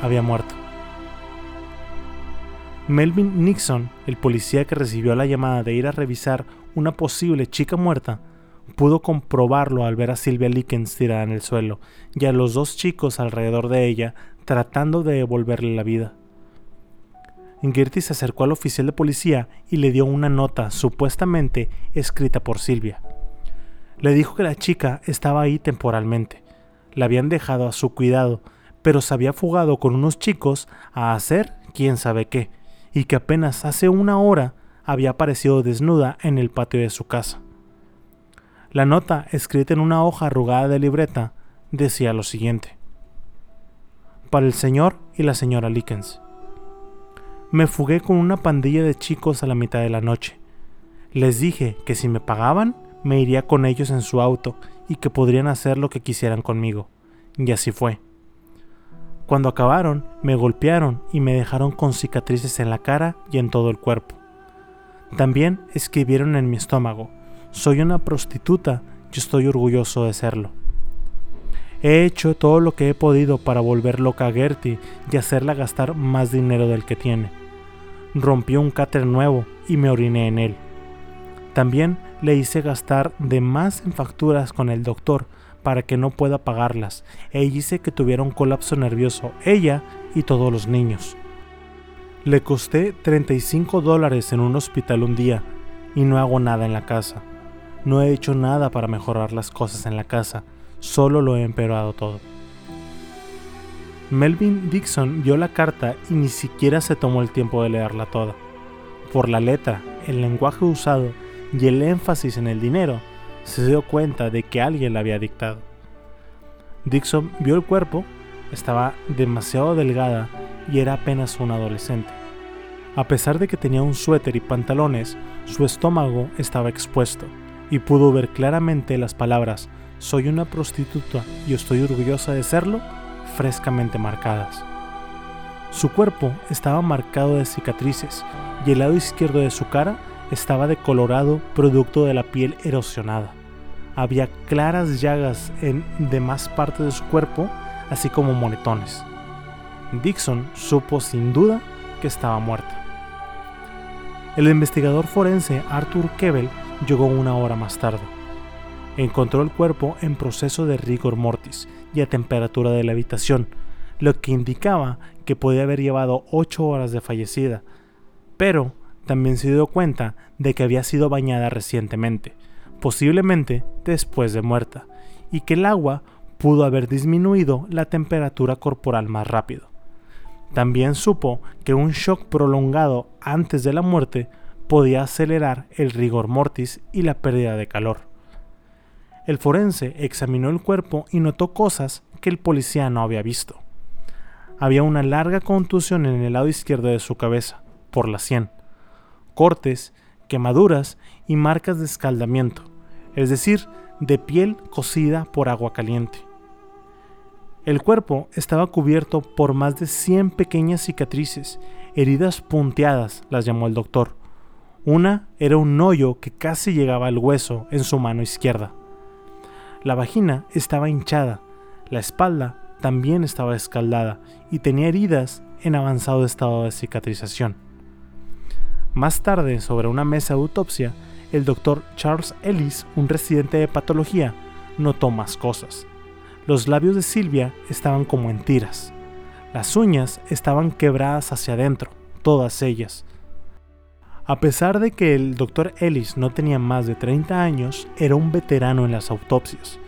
había muerto. Melvin Nixon, el policía que recibió la llamada de ir a revisar una posible chica muerta, pudo comprobarlo al ver a Silvia Likens tirada en el suelo y a los dos chicos alrededor de ella tratando de devolverle la vida. Gertie se acercó al oficial de policía y le dio una nota supuestamente escrita por Silvia. Le dijo que la chica estaba ahí temporalmente. La habían dejado a su cuidado, pero se había fugado con unos chicos a hacer quién sabe qué, y que apenas hace una hora había aparecido desnuda en el patio de su casa. La nota, escrita en una hoja arrugada de libreta, decía lo siguiente. Para el señor y la señora Likens. Me fugué con una pandilla de chicos a la mitad de la noche. Les dije que si me pagaban, me iría con ellos en su auto y que podrían hacer lo que quisieran conmigo. Y así fue. Cuando acabaron, me golpearon y me dejaron con cicatrices en la cara y en todo el cuerpo. También escribieron en mi estómago, soy una prostituta y estoy orgulloso de serlo. He hecho todo lo que he podido para volver loca a Gertie y hacerla gastar más dinero del que tiene. Rompí un cáter nuevo y me oriné en él. También le hice gastar de más en facturas con el doctor para que no pueda pagarlas e hice que tuviera un colapso nervioso ella y todos los niños. Le costé 35 dólares en un hospital un día y no hago nada en la casa. No he hecho nada para mejorar las cosas en la casa, solo lo he empeorado todo. Melvin Dixon vio la carta y ni siquiera se tomó el tiempo de leerla toda. Por la letra, el lenguaje usado y el énfasis en el dinero, se dio cuenta de que alguien la había dictado. Dixon vio el cuerpo, estaba demasiado delgada y era apenas un adolescente. A pesar de que tenía un suéter y pantalones, su estómago estaba expuesto y pudo ver claramente las palabras soy una prostituta y estoy orgullosa de serlo frescamente marcadas. Su cuerpo estaba marcado de cicatrices y el lado izquierdo de su cara estaba decolorado producto de la piel erosionada. Había claras llagas en demás partes de su cuerpo, así como moretones. Dixon supo sin duda que estaba muerta. El investigador forense Arthur Kebel llegó una hora más tarde. Encontró el cuerpo en proceso de rigor mortis y a temperatura de la habitación, lo que indicaba que podía haber llevado 8 horas de fallecida, pero también se dio cuenta de que había sido bañada recientemente, posiblemente después de muerta, y que el agua pudo haber disminuido la temperatura corporal más rápido. También supo que un shock prolongado antes de la muerte podía acelerar el rigor mortis y la pérdida de calor. El forense examinó el cuerpo y notó cosas que el policía no había visto. Había una larga contusión en el lado izquierdo de su cabeza, por la sien, cortes, quemaduras y marcas de escaldamiento, es decir, de piel cocida por agua caliente. El cuerpo estaba cubierto por más de 100 pequeñas cicatrices, heridas punteadas, las llamó el doctor. Una era un hoyo que casi llegaba al hueso en su mano izquierda. La vagina estaba hinchada, la espalda también estaba escaldada y tenía heridas en avanzado estado de cicatrización. Más tarde, sobre una mesa de autopsia, el doctor Charles Ellis, un residente de patología, notó más cosas. Los labios de Silvia estaban como en tiras. Las uñas estaban quebradas hacia adentro, todas ellas. A pesar de que el doctor Ellis no tenía más de 30 años, era un veterano en las autopsias.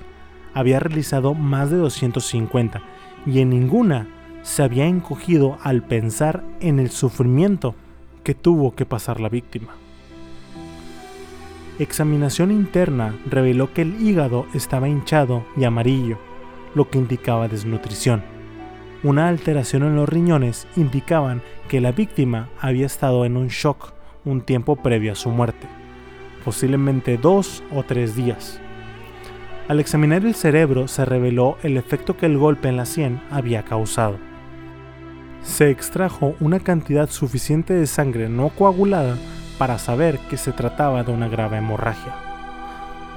Había realizado más de 250 y en ninguna se había encogido al pensar en el sufrimiento que tuvo que pasar la víctima. Examinación interna reveló que el hígado estaba hinchado y amarillo, lo que indicaba desnutrición. Una alteración en los riñones indicaban que la víctima había estado en un shock un tiempo previo a su muerte, posiblemente dos o tres días. Al examinar el cerebro se reveló el efecto que el golpe en la sien había causado. Se extrajo una cantidad suficiente de sangre no coagulada para saber que se trataba de una grave hemorragia.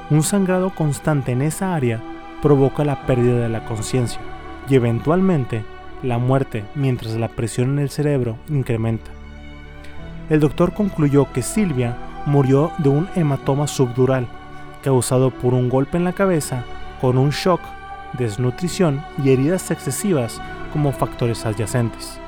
Un sangrado constante en esa área provoca la pérdida de la conciencia y eventualmente la muerte mientras la presión en el cerebro incrementa. El doctor concluyó que Silvia murió de un hematoma subdural causado por un golpe en la cabeza con un shock, desnutrición y heridas excesivas como factores adyacentes.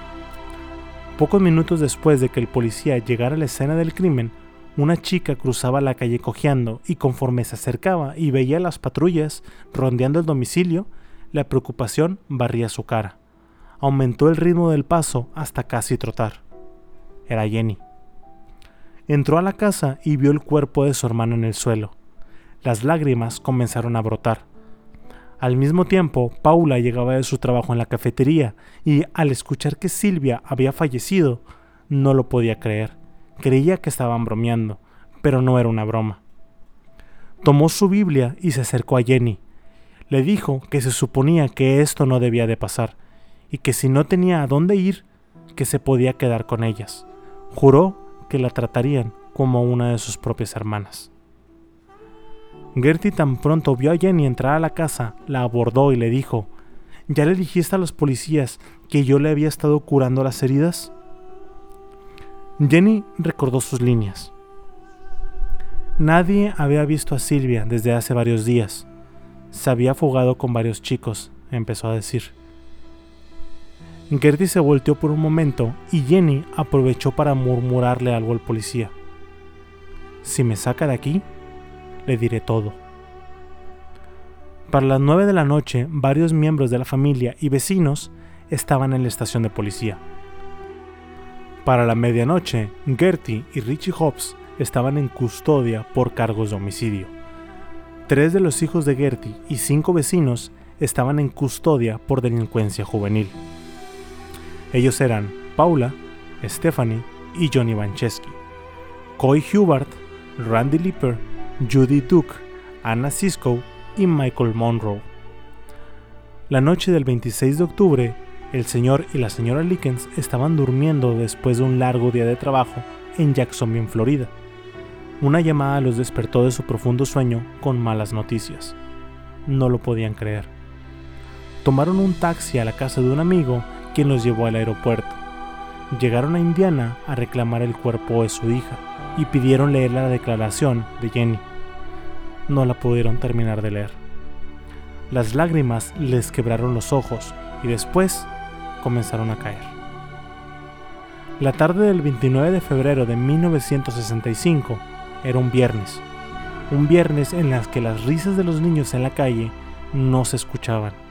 Pocos minutos después de que el policía llegara a la escena del crimen, una chica cruzaba la calle cojeando y conforme se acercaba y veía las patrullas rondeando el domicilio, la preocupación barría su cara. Aumentó el ritmo del paso hasta casi trotar. Era Jenny. Entró a la casa y vio el cuerpo de su hermano en el suelo. Las lágrimas comenzaron a brotar. Al mismo tiempo, Paula llegaba de su trabajo en la cafetería y al escuchar que Silvia había fallecido, no lo podía creer. Creía que estaban bromeando, pero no era una broma. Tomó su Biblia y se acercó a Jenny. Le dijo que se suponía que esto no debía de pasar, y que si no tenía a dónde ir, que se podía quedar con ellas. Juró que la tratarían como una de sus propias hermanas. Gertie tan pronto vio a Jenny entrar a la casa, la abordó y le dijo, ¿Ya le dijiste a los policías que yo le había estado curando las heridas? Jenny recordó sus líneas. Nadie había visto a Silvia desde hace varios días. Se había fugado con varios chicos, empezó a decir. Gertie se volteó por un momento y Jenny aprovechó para murmurarle algo al policía. Si me saca de aquí, le diré todo. Para las nueve de la noche, varios miembros de la familia y vecinos estaban en la estación de policía. Para la medianoche, Gertie y Richie Hobbs estaban en custodia por cargos de homicidio. Tres de los hijos de Gertie y cinco vecinos estaban en custodia por delincuencia juvenil. Ellos eran Paula, Stephanie y Johnny Vancheski. Coy Hubert, Randy Lipper, Judy Duke, Anna Cisco y Michael Monroe. La noche del 26 de octubre, el señor y la señora Likens estaban durmiendo después de un largo día de trabajo en Jacksonville, Florida. Una llamada los despertó de su profundo sueño con malas noticias. No lo podían creer. Tomaron un taxi a la casa de un amigo quien los llevó al aeropuerto. Llegaron a Indiana a reclamar el cuerpo de su hija y pidieron leer la declaración de Jenny. No la pudieron terminar de leer. Las lágrimas les quebraron los ojos y después comenzaron a caer. La tarde del 29 de febrero de 1965 era un viernes. un viernes en las que las risas de los niños en la calle no se escuchaban.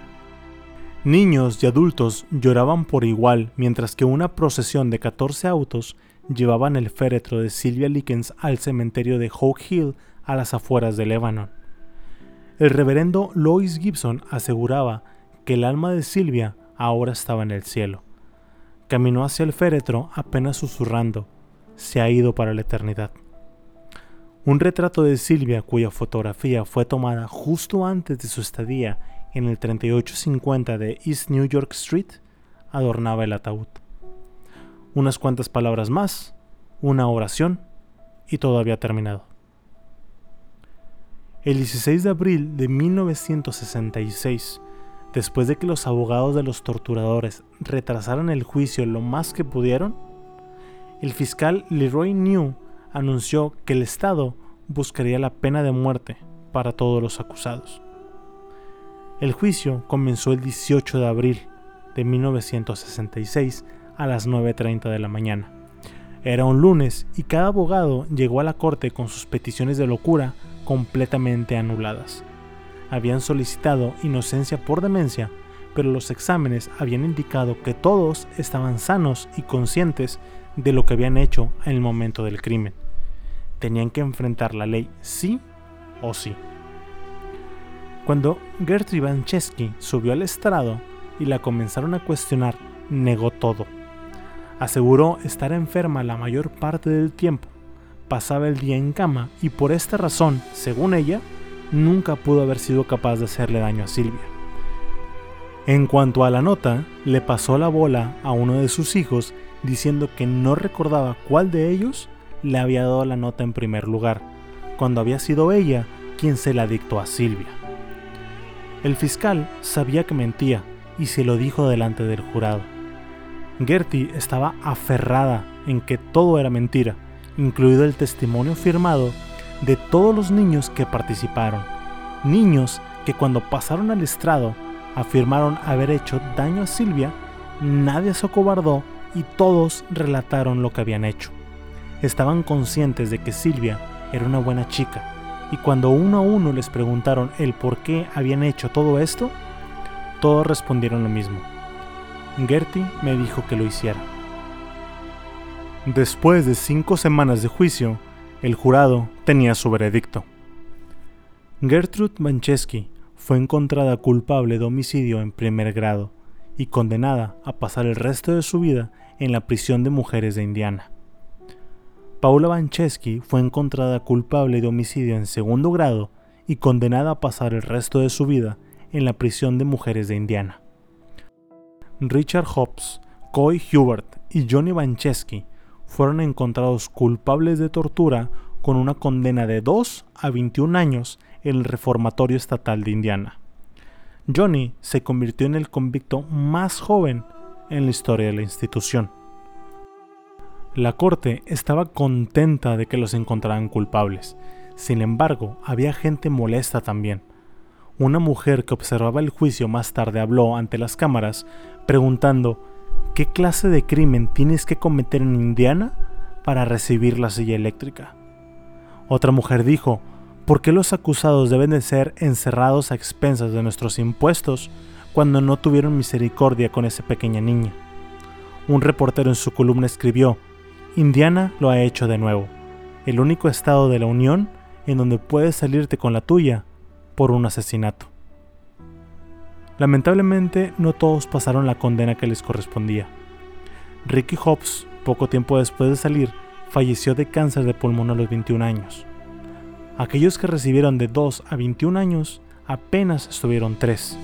Niños y adultos lloraban por igual mientras que una procesión de 14 autos llevaban el féretro de Sylvia Likens al cementerio de Hope Hill a las afueras de Lebanon. El reverendo Lois Gibson aseguraba que el alma de Silvia ahora estaba en el cielo. Caminó hacia el féretro apenas susurrando, se ha ido para la eternidad. Un retrato de Silvia cuya fotografía fue tomada justo antes de su estadía en el 3850 de East New York Street adornaba el ataúd. Unas cuantas palabras más, una oración y todo había terminado. El 16 de abril de 1966, después de que los abogados de los torturadores retrasaran el juicio lo más que pudieron, el fiscal Leroy New anunció que el Estado buscaría la pena de muerte para todos los acusados. El juicio comenzó el 18 de abril de 1966 a las 9.30 de la mañana. Era un lunes y cada abogado llegó a la corte con sus peticiones de locura completamente anuladas. Habían solicitado inocencia por demencia, pero los exámenes habían indicado que todos estaban sanos y conscientes de lo que habían hecho en el momento del crimen tenían que enfrentar la ley sí o sí. Cuando Gertrude Vanchesky subió al estrado y la comenzaron a cuestionar, negó todo. Aseguró estar enferma la mayor parte del tiempo, pasaba el día en cama y por esta razón, según ella, nunca pudo haber sido capaz de hacerle daño a Silvia. En cuanto a la nota, le pasó la bola a uno de sus hijos diciendo que no recordaba cuál de ellos le había dado la nota en primer lugar, cuando había sido ella quien se la dictó a Silvia. El fiscal sabía que mentía y se lo dijo delante del jurado. Gertie estaba aferrada en que todo era mentira, incluido el testimonio firmado de todos los niños que participaron, niños que cuando pasaron al estrado afirmaron haber hecho daño a Silvia, nadie se acobardó y todos relataron lo que habían hecho estaban conscientes de que Silvia era una buena chica, y cuando uno a uno les preguntaron el por qué habían hecho todo esto, todos respondieron lo mismo. Gertie me dijo que lo hiciera. Después de cinco semanas de juicio, el jurado tenía su veredicto. Gertrude Manchesky fue encontrada culpable de homicidio en primer grado y condenada a pasar el resto de su vida en la prisión de mujeres de Indiana. Paula Vanchesky fue encontrada culpable de homicidio en segundo grado y condenada a pasar el resto de su vida en la prisión de mujeres de Indiana. Richard Hobbs, Coy Hubert y Johnny Vanchesky fueron encontrados culpables de tortura con una condena de 2 a 21 años en el Reformatorio Estatal de Indiana. Johnny se convirtió en el convicto más joven en la historia de la institución. La corte estaba contenta de que los encontraran culpables. Sin embargo, había gente molesta también. Una mujer que observaba el juicio más tarde habló ante las cámaras preguntando ¿qué clase de crimen tienes que cometer en Indiana para recibir la silla eléctrica? Otra mujer dijo ¿por qué los acusados deben de ser encerrados a expensas de nuestros impuestos cuando no tuvieron misericordia con esa pequeña niña? Un reportero en su columna escribió Indiana lo ha hecho de nuevo, el único estado de la Unión en donde puedes salirte con la tuya por un asesinato. Lamentablemente no todos pasaron la condena que les correspondía. Ricky Hobbs, poco tiempo después de salir, falleció de cáncer de pulmón a los 21 años. Aquellos que recibieron de 2 a 21 años apenas estuvieron 3.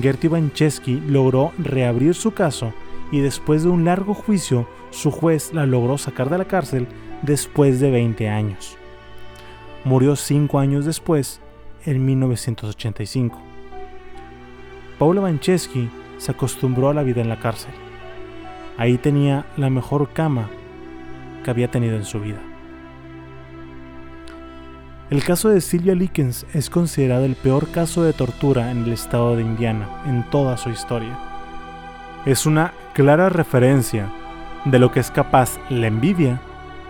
Gertie Vanchesky logró reabrir su caso y después de un largo juicio su juez la logró sacar de la cárcel después de 20 años. Murió 5 años después, en 1985. Paula Vanchesky se acostumbró a la vida en la cárcel. Ahí tenía la mejor cama que había tenido en su vida. El caso de Sylvia Likens es considerado el peor caso de tortura en el estado de Indiana en toda su historia. Es una clara referencia de lo que es capaz la envidia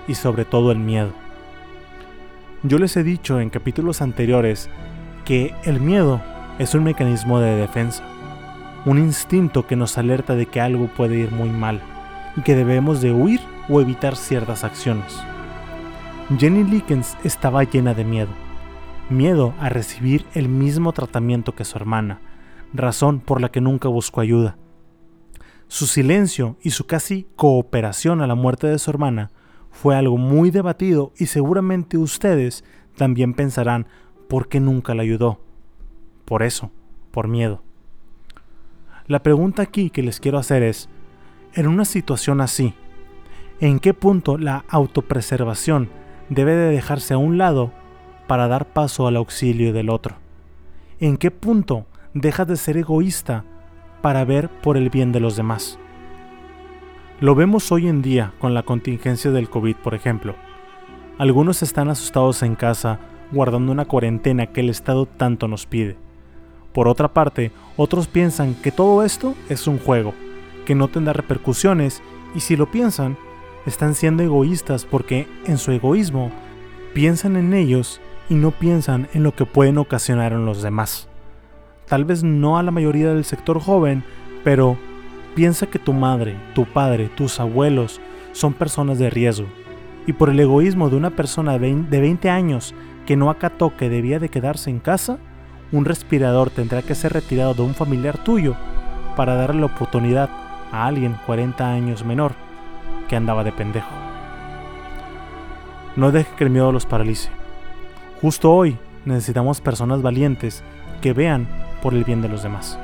y sobre todo el miedo. Yo les he dicho en capítulos anteriores que el miedo es un mecanismo de defensa, un instinto que nos alerta de que algo puede ir muy mal y que debemos de huir o evitar ciertas acciones. Jenny Lickens estaba llena de miedo, miedo a recibir el mismo tratamiento que su hermana, razón por la que nunca buscó ayuda. Su silencio y su casi cooperación a la muerte de su hermana fue algo muy debatido y seguramente ustedes también pensarán por qué nunca la ayudó. Por eso, por miedo. La pregunta aquí que les quiero hacer es, en una situación así, ¿en qué punto la autopreservación debe de dejarse a un lado para dar paso al auxilio del otro? ¿En qué punto dejas de ser egoísta para ver por el bien de los demás? Lo vemos hoy en día con la contingencia del COVID, por ejemplo. Algunos están asustados en casa guardando una cuarentena que el Estado tanto nos pide. Por otra parte, otros piensan que todo esto es un juego, que no tendrá repercusiones y si lo piensan, están siendo egoístas porque en su egoísmo piensan en ellos y no piensan en lo que pueden ocasionar en los demás. Tal vez no a la mayoría del sector joven, pero piensa que tu madre, tu padre, tus abuelos son personas de riesgo. Y por el egoísmo de una persona de 20 años que no acató que debía de quedarse en casa, un respirador tendrá que ser retirado de un familiar tuyo para darle la oportunidad a alguien 40 años menor que andaba de pendejo. No deje que el miedo los paralice. Justo hoy necesitamos personas valientes que vean por el bien de los demás.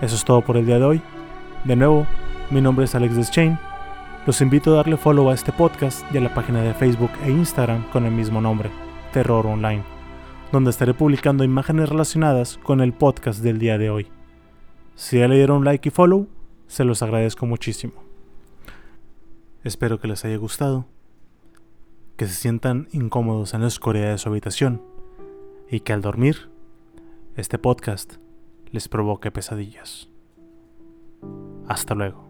Eso es todo por el día de hoy. De nuevo, mi nombre es Alex Deschain. Los invito a darle follow a este podcast y a la página de Facebook e Instagram con el mismo nombre, Terror Online, donde estaré publicando imágenes relacionadas con el podcast del día de hoy. Si ya le dieron like y follow, se los agradezco muchísimo. Espero que les haya gustado, que se sientan incómodos en la oscuridad de su habitación y que al dormir, este podcast les provoque pesadillas. Hasta luego.